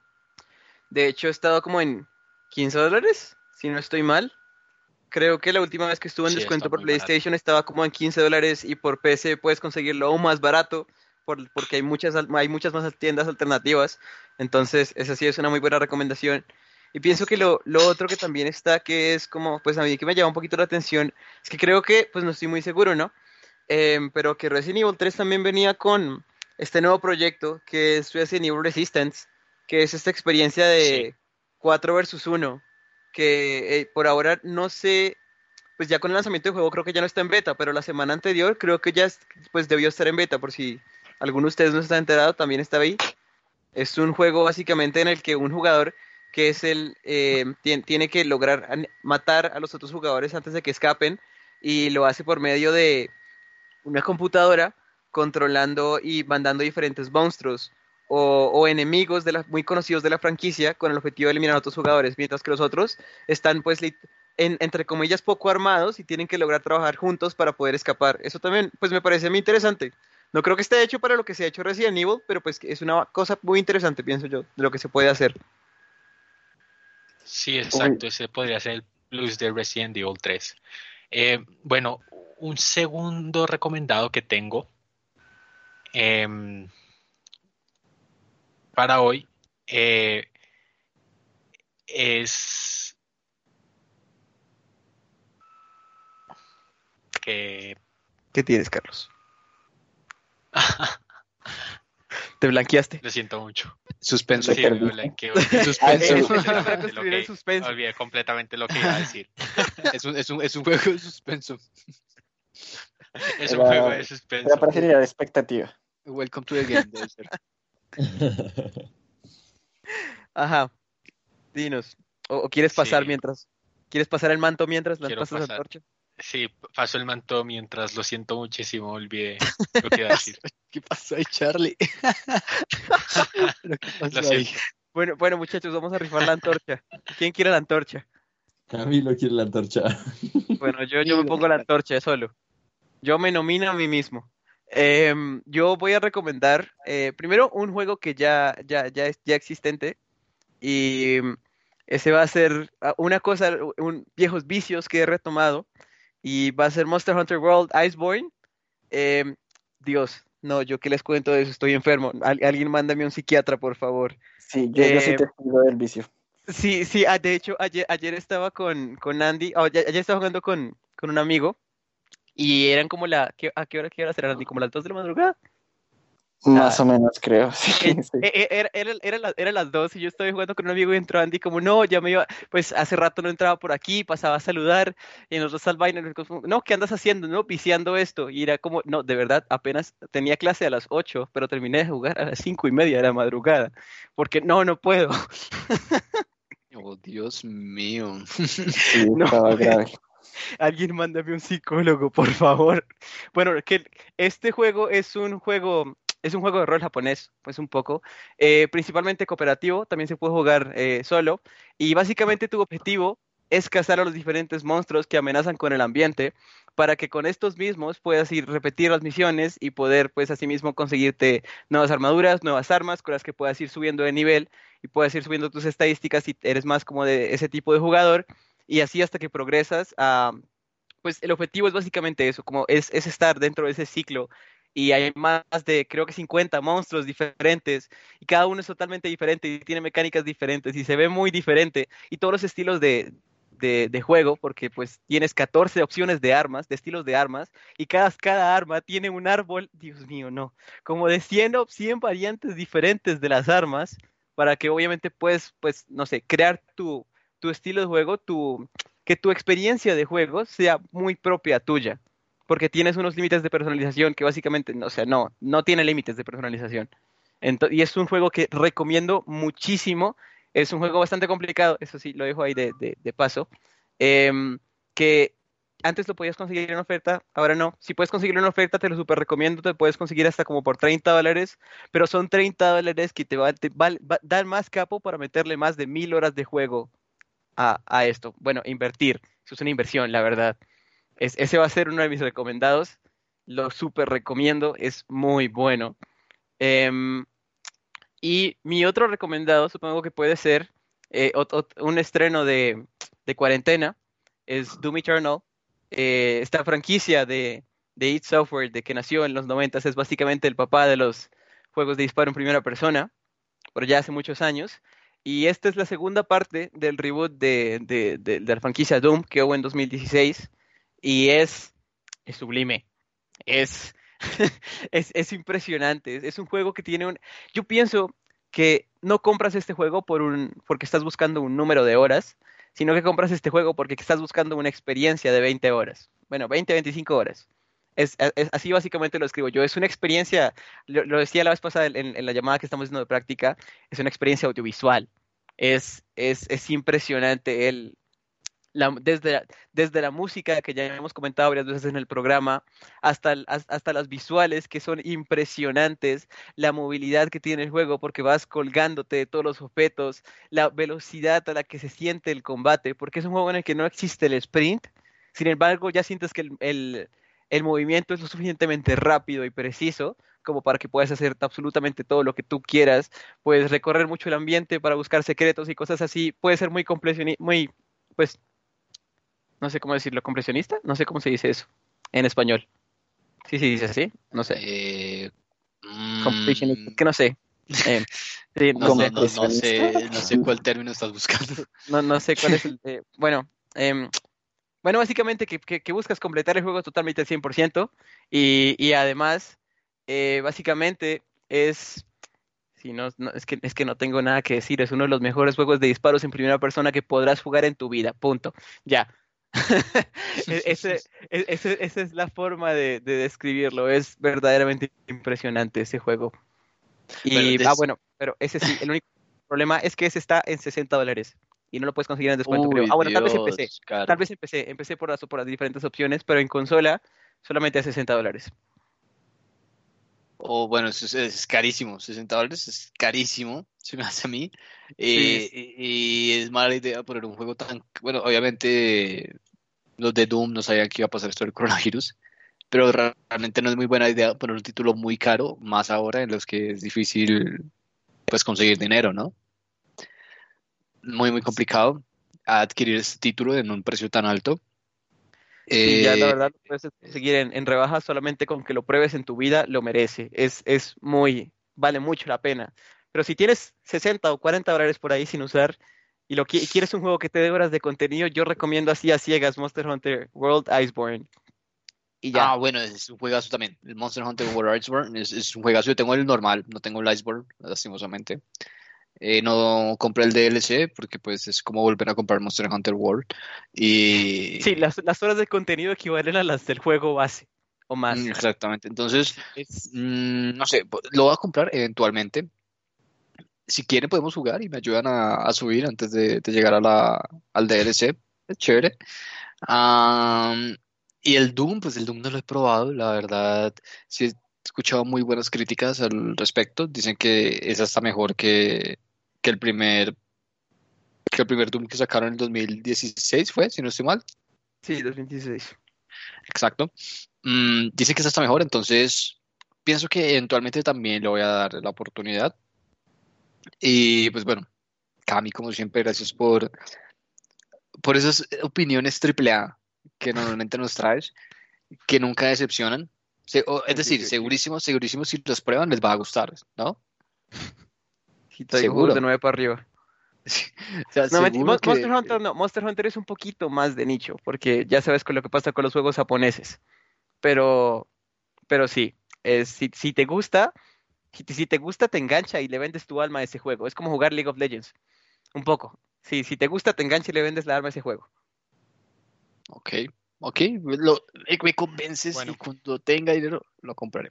De hecho, ha estado como en 15 dólares, si no estoy mal. Creo que la última vez que estuvo en Sí, descuento por barato. PlayStation estaba como en 15 dólares y por PC puedes conseguirlo aún más barato por- porque hay muchas, al- hay muchas más tiendas alternativas. Entonces, esa sí es una muy buena recomendación. Y pienso que lo, lo otro que también está, que es como, pues a mí que me llama un poquito la atención, es que creo que, pues no estoy muy seguro, ¿no? Em, pero que Resident Evil 3 también venía con este nuevo proyecto que es Resident Evil Resistance, que es esta experiencia de 4 versus 1, que eh, por ahora no sé, pues ya con el lanzamiento del juego creo que ya no está en beta, pero la semana anterior creo que ya es- pues debió estar en beta, por si alguno de ustedes no está enterado, también estaba ahí. Es un juego básicamente en el que un jugador que es el eh, tien- tiene que lograr matar a los otros jugadores antes de que escapen y lo hace por medio de una computadora controlando y mandando diferentes monstruos o, enemigos de la- muy conocidos de la franquicia con el objetivo de eliminar a otros jugadores, mientras que los otros están pues en- entre comillas poco armados y tienen que lograr trabajar juntos para poder escapar. Eso también pues me parece muy interesante. No creo que esté hecho para lo que se ha hecho Resident Evil, pero pues es una cosa muy interesante, pienso yo, de lo que se puede hacer. Sí, exacto, ese podría ser el plus de Resident Evil 3. Eh, bueno, un segundo recomendado que tengo em, para hoy eh, es que ¿Qué tienes, Carlos? Te blanqueaste. lo siento mucho. Suspenso. Sí. Suspenso. Que- suspenso. olvidé completamente lo que iba a decir. Es un, es un, es un juego de suspenso. Es un Era- juego de Era suspenso. para generar expectativa. Welcome to the game, debe ser. Ajá. Dinos. ¿O, o quieres pasar Sí. mientras? ¿Quieres pasar el manto mientras las pasas la pasar. antorcha? Sí, paso el manto mientras lo siento muchísimo, olvidé lo que iba a decir. ¿Qué pasó ahí, Charlie? ¿Pero qué pasó Lo ahí? siento. Bueno, bueno, muchachos, vamos a rifar la antorcha. ¿Quién quiere la antorcha? Camilo quiere la antorcha. Bueno, yo, yo me pongo la antorcha solo. Yo me nomino a mí mismo. Em, yo voy a recomendar eh, primero un juego que ya, ya, ya es ya existente. Y mm, ese va a ser ah, una cosa, un, viejos vicios que he retomado. Y va a ser Monster Hunter World Iceborne. Em, Dios, no, yo qué les cuento de eso, estoy enfermo. Al- alguien mándame un psiquiatra, por favor. Sí, yo, yo soy Eh, testigo del vicio. Sí, sí, ah, de hecho, ayer, ayer estaba con, con Andy, oh, ya- ayer estaba jugando con, con un amigo y eran como la, ¿qué- ¿a qué hora, qué hora será Andy? Como las 2 de la madrugada. Más o menos, creo. Sí, Eh, sí. eh, Era, era, era, la- era las 2 y yo estaba jugando con un amigo y entró Andy como, no, ya me iba, pues hace rato no entraba por aquí, pasaba a saludar y nosotros al vaina, no, ¿qué andas haciendo? No, viciando esto. Y era como, no, de verdad, apenas tenía clase a las 8, pero terminé de jugar a las 5 y media de la madrugada, porque no, no puedo. Oh, Dios mío. Sí, No, estaba grave. Alguien mándame un psicólogo, por favor. Bueno, que este juego es un juego, es un juego de rol japonés, pues un poco, eh, principalmente cooperativo, también se puede jugar eh, solo, y básicamente tu objetivo es cazar a los diferentes monstruos que amenazan con el ambiente, para que con estos mismos puedas ir repetir las misiones y poder, pues, asimismo conseguirte nuevas armaduras, nuevas armas con las que puedas ir subiendo de nivel y puedas ir subiendo tus estadísticas si eres más como de ese tipo de jugador. Y así hasta que progresas pues el objetivo es básicamente eso, como es, es estar dentro de ese ciclo y hay más de creo que 50 monstruos diferentes y cada uno es totalmente diferente y tiene mecánicas diferentes y se ve muy diferente y todos los estilos de, de, juego porque pues tienes 14 opciones de armas, de estilos de armas y cada, cada arma tiene un árbol, Dios mío, no, como de 100, o 100 variantes diferentes de las armas para que obviamente puedes, pues, no sé, crear tu, tu estilo de juego, tu, que tu experiencia de juego sea muy propia tuya, porque tienes unos límites de personalización que básicamente, o sea, no, no tiene límites de personalización. Ento- y es un juego que recomiendo muchísimo. Es un juego bastante complicado, eso sí, lo dejo ahí de, de- de paso. Em, que antes lo podías conseguir en oferta, ahora no. Si puedes conseguirlo en oferta, te lo super recomiendo. Te puedes conseguir hasta como por 30 dólares, pero son 30 dólares que te, va, te val- va- dan más capo para meterle más de mil horas de juego a, a esto. Bueno, invertir. Eso es una inversión, la verdad. Es, ese va a ser uno de mis recomendados. Lo super recomiendo. Es muy bueno. Em, y mi otro recomendado, supongo que puede ser eh, un estreno de, de cuarentena, es Doom Eternal. Eh, esta franquicia de, de id Software, de que nació en los 90, es básicamente el papá de los juegos de disparo en primera persona, pero ya hace muchos años. Y esta es la segunda parte del reboot de, de- de- de la franquicia Doom que hubo en 2016 y es, sublime. Es, es, es impresionante. Es, un juego que tiene un... Yo pienso que no compras este juego por un, porque estás buscando un número de horas, sino que compras este juego porque estás buscando una experiencia de 20 horas. Bueno, 20, 25 horas. Es, es- así básicamente lo escribo yo. Es una experiencia, lo, lo decía la vez pasada en, en la llamada que estamos haciendo de práctica, es una experiencia audiovisual. Es, es, es impresionante el, la- desde, desde la música que ya hemos comentado varias veces en el programa, hasta, hasta las visuales que son impresionantes, la movilidad que tiene el juego porque vas colgándote de todos los objetos, la velocidad a la que se siente el combate, porque es un juego en el que no existe el sprint, sin embargo ya sientes que el, el- movimiento es lo suficientemente rápido y preciso como para que puedas hacer absolutamente todo lo que tú quieras, puedes recorrer mucho el ambiente para buscar secretos y cosas así, puede ser muy complesioni- muy, pues, no sé cómo decirlo, compresionista, no sé cómo se dice eso en español. Sí, sí, dice así, no sé. Eh, Completionist, que no sé. Eh, sí, no, no, sé. no, sé, no sé cuál término estás buscando. No, no sé cuál es el. eh, bueno, em, bueno, básicamente que, que- que buscas completar el juego totalmente al 100% y, y además, eh, básicamente es. Si no, no, es que, es que no tengo nada que decir, es uno de los mejores juegos de disparos en primera persona que podrás jugar en tu vida, punto. Ya. E- ese, e- ese- esa es la forma de, de describirlo, es verdaderamente impresionante ese juego. Y, Pero ah, des- bueno, pero ese sí, el único problema es que ese está en 60 dólares y no lo puedes conseguir en descuento, creo. Ah, bueno, tal vez empecé, tal vez empecé, empecé por las, por las diferentes opciones, pero en consola solamente a 60 dólares. O bueno, es, es carísimo, 60 dólares es carísimo, se me hace a mí. Eh, y, y es mala idea poner un juego tan... Bueno, obviamente los de Doom no sabían que iba a pasar esto del coronavirus, pero realmente no es muy buena idea poner un título muy caro, más ahora en los que es difícil pues conseguir dinero, ¿no? Muy, muy complicado adquirir este título en un precio tan alto. Y ya la Eh, verdad lo puedes conseguir en, en rebajas solamente con que lo pruebes en tu vida, lo merece. Es, es muy, vale mucho la pena. Pero si tienes 60 o 40 dólares por ahí sin usar y lo qui- y quieres un juego que te dé horas de contenido, yo recomiendo así a ciegas Monster Hunter World Iceborne. Y ya. Ah, bueno, es un juegazo también. El Monster Hunter World Iceborne es, es un juegazo. Yo tengo el normal, no tengo el Iceborne, lastimosamente. Eh, no compré el DLC porque pues es como volver a comprar Monster Hunter World. Y Sí, las, las horas de contenido equivalen a las del juego base o más. Mm, exactamente. Entonces, Es- mm, no sé, lo voy a comprar eventualmente. Si quieren podemos jugar y me ayudan a, a subir antes de, de llegar a la, al DLC. Es chévere. Am, y el Doom, pues el Doom no lo he probado, la verdad. Sí he escuchado muy buenas críticas al respecto. Dicen que es hasta mejor que, que el primer que el primer Doom que sacaron en el 2016 fue, si no estoy mal. sí, 2016. Exacto. Mm, dice que esta está mejor, entonces pienso que eventualmente también le voy a dar la oportunidad. Y pues bueno, Cami, como siempre, gracias por, por esas opiniones triple A que normalmente nos traes, que nunca decepcionan. Se- o- es decir, segurísimo, segurísimo, si los prueban les va a gustar, ¿no? Seguro. de 9 para arriba. O sea, No, que- Monster Hunter no, Monster Hunter es un poquito más de nicho, porque ya sabes con lo que pasa con los juegos japoneses. Pero, pero sí, es- si, si te gusta, Si te, si te gusta, te engancha y le vendes tu alma a ese juego. Es como jugar League of Legends. Un poco. Sí, si te gusta, te engancha y le vendes la alma a ese juego. Ok, ok, lo, me, me convences Bueno. y cuando tenga dinero lo compraré.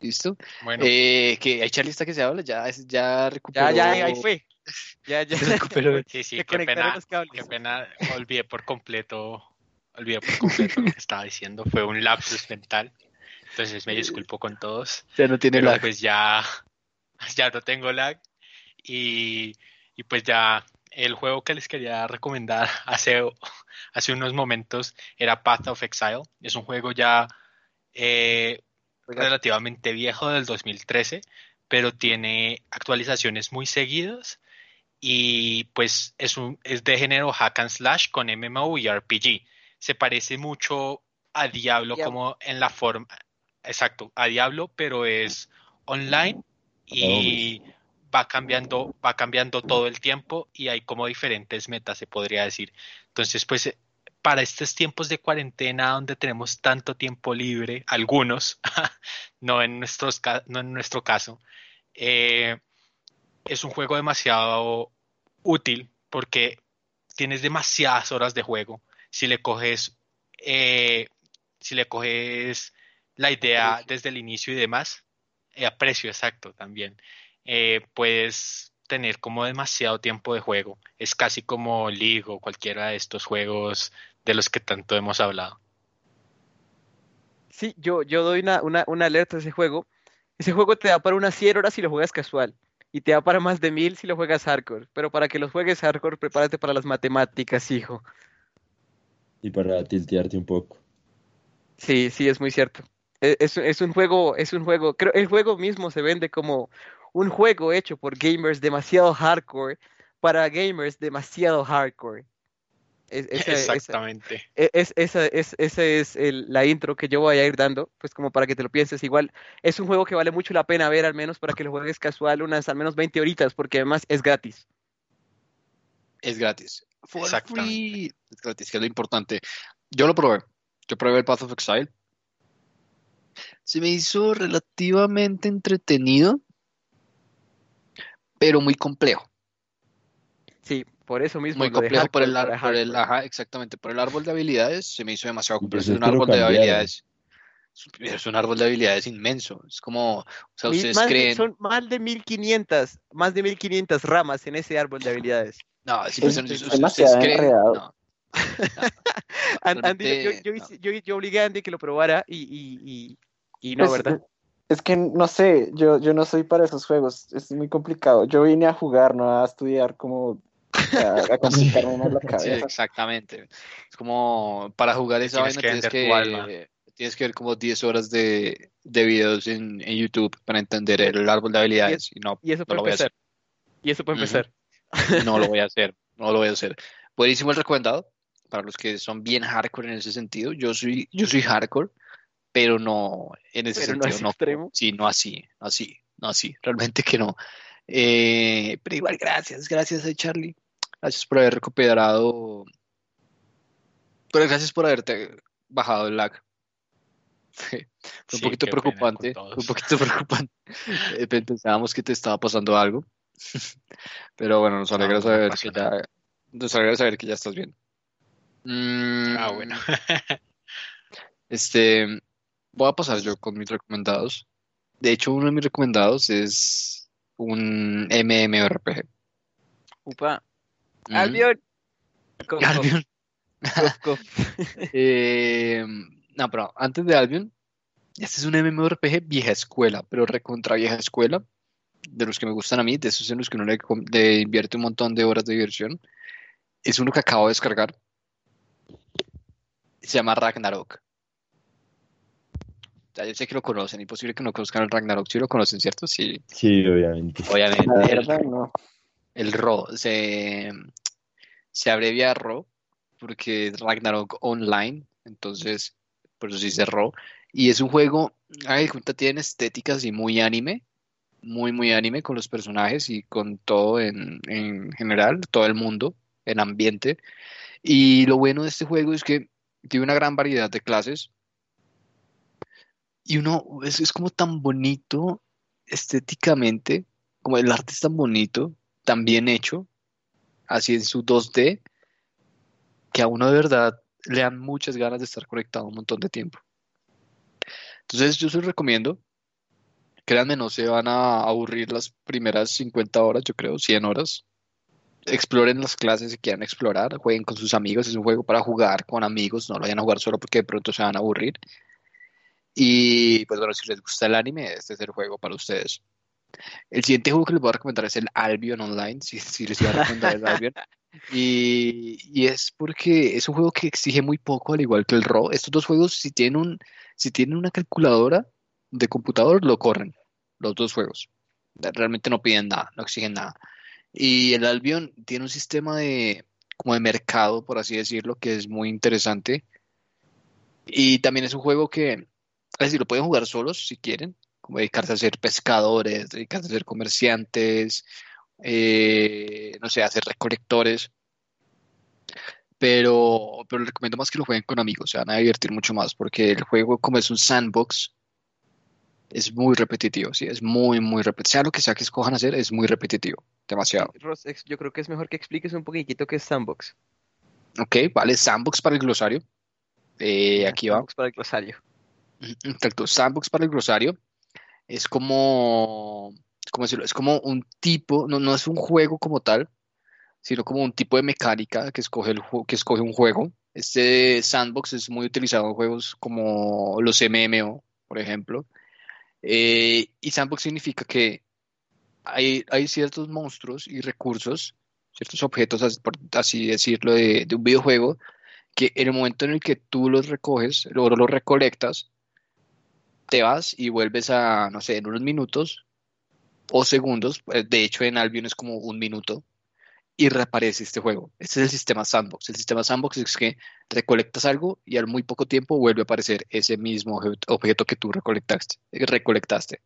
¿Listo? Bueno, Eh, que hay charlista que se habla, ya, ya recuperó. Ya, ya, ahí fue. Ya, ya. recuperó. sí, sí, qué pena, qué pena, olvidé por completo, olvidé por completo lo que estaba diciendo, fue un lapsus mental, entonces me disculpo con todos, Ya no tiene pero lag. pues ya, ya no tengo lag y, y pues ya el juego que les quería recomendar hace, hace unos momentos era Path of Exile, es un juego ya eh, relativamente viejo del 2013, pero tiene actualizaciones muy seguidas y pues es, un, es de género hack and slash con MMO y RPG. Se parece mucho a Diablo Diablo. como en la forma, exacto, a Diablo, pero es online y va cambiando, va cambiando todo el tiempo y hay como diferentes metas, se podría decir. Entonces, pues eh, para estos tiempos de cuarentena donde tenemos tanto tiempo libre, algunos, no en, nuestros, no en nuestro caso, eh, es un juego demasiado útil porque tienes demasiadas horas de juego. Si le coges, eh, si le coges la idea desde el inicio y demás, eh, aprecio exacto también, eh, puedes tener como demasiado tiempo de juego. Es casi como League o cualquiera de estos juegos de los que tanto hemos hablado. Sí, yo, yo doy una, una, una alerta a ese juego. Ese juego te da para unas 100 horas si lo juegas casual. Y te da para más de 1000 si lo juegas hardcore. Pero para que los juegues hardcore, prepárate para las matemáticas, hijo. Y para tiltearte un poco. Sí, sí, es muy cierto. E- Es, es un juego, es un juego, creo, el juego mismo se vende como un juego hecho por gamers demasiado hardcore para gamers demasiado hardcore. Es- esa- esa- Exactamente. E- Es, esa es, esa es el- la intro que yo voy a ir dando, pues como para que te lo pienses. Igual es un juego que vale mucho la pena ver, al menos para que lo juegues casual unas al menos 20 horitas, porque además es gratis. Es gratis. For Exactamente. free. Es gratis, que es lo importante. Yo lo probé. Yo probé el Path of Exile. Se me hizo relativamente entretenido, pero muy complejo. Sí, por eso mismo Muy complejo por el, para por el- ajá, exactamente, por el árbol de habilidades se me hizo demasiado complejo. Es un árbol de habilidades. Es un árbol de habilidades inmenso. Es como, o sea, Mil- ustedes más creen. son más de 1500, más de 1500 ramas en ese árbol de habilidades. No, es Es. Ustedes- ustedes creen. No. An- Andy, yo, yo no. hice- yo- yo obligué a Andy que lo probara y, y, y, y no, Pues, ¿verdad? Es que no sé, yo, yo no soy para esos juegos, es muy complicado. Yo vine a jugar, no a estudiar como a, a complicarme más la Sí, cabeza. exactamente. Es como para jugar esa Tienes vaina que tienes que, tu alma. tienes que ver como 10 horas de, de videos en, en YouTube para entender el árbol de habilidades. Y no, Y eso no lo voy a empezar. Y eso Ujú. empezar. no lo voy a hacer. No lo voy a hacer. Buenísimo el recomendado para los que son bien hardcore en ese sentido. Yo soy, yo soy hardcore, pero no en ese Pero no sentido. es No, extremo. Sí, no así, no así, no así. Realmente que no. Eh, pero igual, gracias, gracias a Charlie. Gracias por haber recuperado. Pero gracias por haberte bajado el lag. Fue un Sí, poquito preocupante, fue un poquito preocupante. Eh, Pensábamos que te estaba pasando algo. Pero bueno, nos alegra No, saber que ya, nos alegra saber que ya estás bien. Mm, Ah, bueno. Este, voy a pasar yo con mis recomendados. De hecho, uno de mis recomendados es un MMORPG. Upa. Ujú. Albion. Cof, Albion. cof, cof. Eh, no, pero antes de Albion, este es un MMORPG vieja escuela, pero recontra vieja escuela, de los que me gustan a mí, de esos en los que uno le, le invierte un montón de horas de diversión. Es uno que acabo de descargar. Se llama Ragnarok. Ya, yo sé que lo conocen, imposible que no conozcan el Ragnarok. Sí lo conocen, ¿cierto? Sí, Sí, obviamente. obviamente. La El- no. el RO se, se abrevia RO porque es Ragnarok Online, entonces por eso se dice RO. Y es un juego, de cuenta, tiene estéticas y muy anime, muy, muy anime con los personajes y con todo en, en general, todo el mundo, en ambiente. Y lo bueno de este juego es que tiene una gran variedad de clases. Y uno, es, es como tan bonito estéticamente, como el arte es tan bonito, tan bien hecho, así en su 2D, que a uno de verdad le dan muchas ganas de estar conectado un montón de tiempo. Entonces yo se los recomiendo. Créanme, no se van a aburrir las primeras 50 horas, yo creo, 100 horas. Exploren las clases si quieran explorar, jueguen con sus amigos, es un juego para jugar con amigos, no lo vayan a jugar solo porque de pronto se van a aburrir. Y pues bueno, si les gusta el anime, este es el juego para ustedes. El siguiente juego que les voy a recomendar es el Albion Online, si, si les iba a recomendar el Albion. Y, y es porque es un juego que exige muy poco, al igual que el RO. Estos dos juegos, si tienen, un, si tienen una calculadora de computador, lo corren, los dos juegos. Realmente no piden nada, no exigen nada. Y el Albion tiene un sistema de, como de mercado, por así decirlo, que es muy interesante. Y también es un juego que, es decir, lo pueden jugar solos si quieren, como dedicarse a ser pescadores, dedicarse a ser comerciantes, eh, no sé, a ser recolectores. Pero, pero les recomiendo más que lo jueguen con amigos, se van a divertir mucho más, porque el juego, como es un sandbox, es muy repetitivo, sí, es muy, muy repetitivo. Sea lo que sea que escojan hacer, es muy repetitivo, demasiado. Ross, yo creo que es mejor que expliques un poquitito qué es Sandbox. Ok, vale, sandbox para el glosario. Eh, aquí va. Sandbox para el glosario. Exacto, Sandbox para el glosario es como, ¿cómo decirlo? Es como un tipo, no, no es un juego como tal, sino como un tipo de mecánica que escoge, el, que escoge un juego. Este Sandbox es muy utilizado en juegos como los MMO, por ejemplo. Eh, y Sandbox significa que hay, hay ciertos monstruos y recursos, ciertos objetos, por así decirlo, de, de un videojuego, que en el momento en el que tú los recoges, luego los recolectas, te vas y vuelves a, no sé, en unos minutos o segundos, eh, de hecho en Albion es como un minuto, y reaparece este juego. Este es el sistema sandbox. El sistema sandbox es que recolectas algo y al muy poco tiempo vuelve a aparecer ese mismo obje- objeto que tú recolectaste. eh,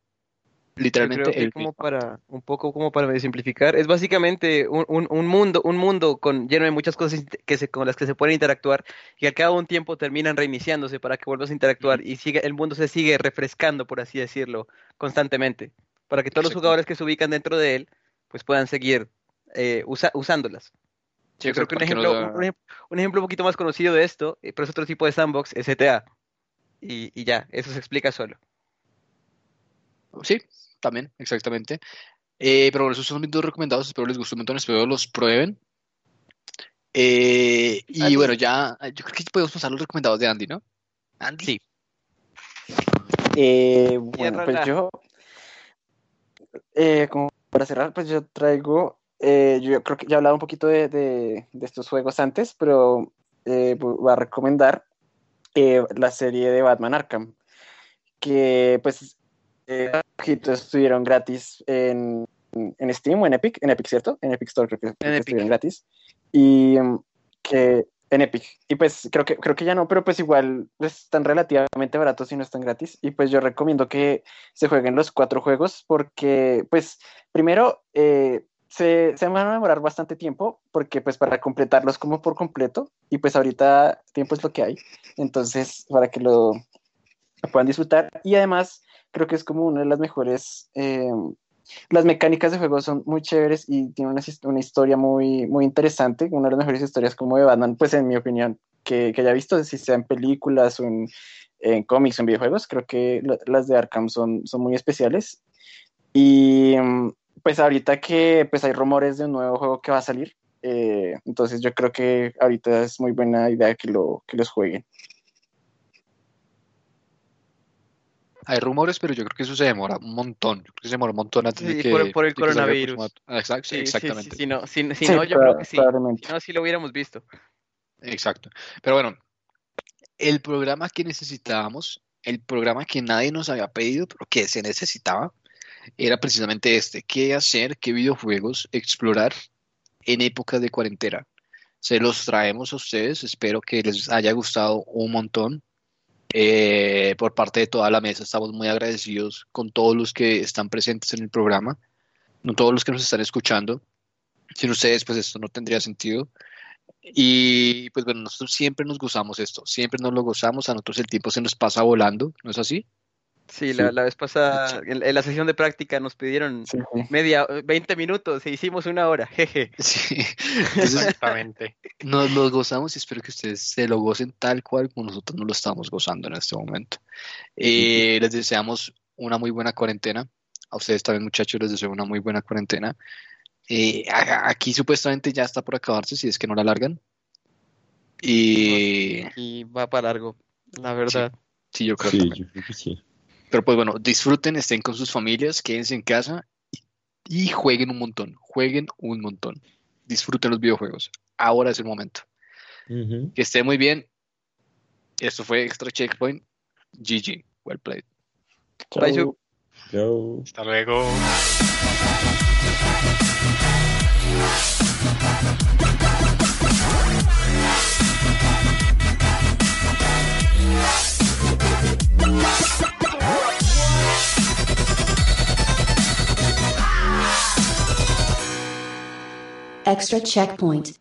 Yo Literalmente creo que el como para, un poco como para simplificar, es básicamente un, un- un mundo, un mundo con, lleno de muchas cosas que se, con las que se pueden interactuar y que a cada un tiempo terminan reiniciándose para que vuelvas a interactuar y sigue, el mundo se sigue refrescando, por así decirlo, constantemente, para que todos los jugadores que se ubican dentro de él, pues puedan seguir eh, usa- usándolas. Sí, Yo creo que un no ejemplo, da- un, un ejemplo un poquito más conocido de esto, eh, pero es otro tipo de sandbox, es GTA. Y, y ya, eso se explica solo. Sí, también, exactamente. Eh, pero bueno, esos son mis dos recomendados. Espero les guste un montón. Espero los prueben. Eh, y Andy. bueno, ya, yo creo que podemos pasar los recomendados de Andy, ¿no? Andy. Sí. Eh, bueno, pues yo, eh, como para cerrar, pues yo traigo, eh, yo creo que ya he hablado un poquito de, de- de estos juegos antes, pero eh, voy a recomendar eh, la serie de Batman Arkham, que pues eh, estuvieron gratis en, en Steam o en Epic, en Epic, ¿cierto? En Epic Store creo que, Epic. estuvieron gratis. Y mm, que en Epic. Y pues creo que, creo que ya no, pero pues igual están relativamente baratos y no están gratis. Y pues yo recomiendo que se jueguen los cuatro juegos porque pues primero eh, se, se van a demorar bastante tiempo porque pues para completarlos como por completo y pues ahorita tiempo es lo que hay. Entonces para que lo puedan disfrutar. Y además creo que es como una de las mejores... eh, las mecánicas de juego son muy chéveres y tiene una, una historia muy, muy interesante, una de las mejores historias como de Batman, pues en mi opinión, que, que haya visto, si sea en películas o en, en cómics o en videojuegos, creo que la- las de Arkham son, son muy especiales. Y pues ahorita que pues hay rumores de un nuevo juego que va a salir, eh, entonces yo creo que ahorita es muy buena idea que, lo, que los jueguen. Hay rumores, pero yo creo que eso se demora un montón. Yo creo que se demora un montón antes de Sí, que. por- por el de que salga coronavirus. próximo- Ah, exact- Sí, sí, sí, exactamente. si no, si, si Sí, no, yo creo que sí. Si no, sí lo hubiéramos visto. Exacto. Pero bueno, el programa que necesitábamos, el programa que nadie nos había pedido, pero que se necesitaba, era precisamente este. ¿Qué hacer? ¿Qué videojuegos explorar en épocas de cuarentena? Se los traemos a ustedes. Espero que les haya gustado un montón. Eh, por parte de toda la mesa, estamos muy agradecidos con todos los que están presentes en el programa, no todos los que nos están escuchando. Sin ustedes, pues esto no tendría sentido. Y pues bueno, nosotros siempre nos gozamos esto, siempre nos lo gozamos, a nosotros el tiempo se nos pasa volando, ¿no es así? Sí, Sí. La, la vez pasada, en, en la sesión de práctica nos pidieron Sí, sí. media, 20 minutos e hicimos una hora, jeje. Sí. Entonces, Exactamente. nos lo gozamos y espero que ustedes se lo gocen tal cual como nosotros nos lo estamos gozando en este momento. Eh, les deseamos una muy buena cuarentena. A ustedes también, muchachos, les deseo una muy buena cuarentena. Eh, aquí supuestamente ya está por acabarse, si es que no la largan. Y Y va para largo, la verdad. sí, yo creo Sí, yo creo que sí. Pero pues bueno, disfruten, estén con sus familias, quédense en casa y, y jueguen un montón, jueguen un montón. Disfruten los videojuegos. Ahora es el momento. Que esté muy bien. Esto fue Extra Checkpoint. GG. Well played. Bye, Chao. Su. Chao. Hasta luego. Extra checkpoint.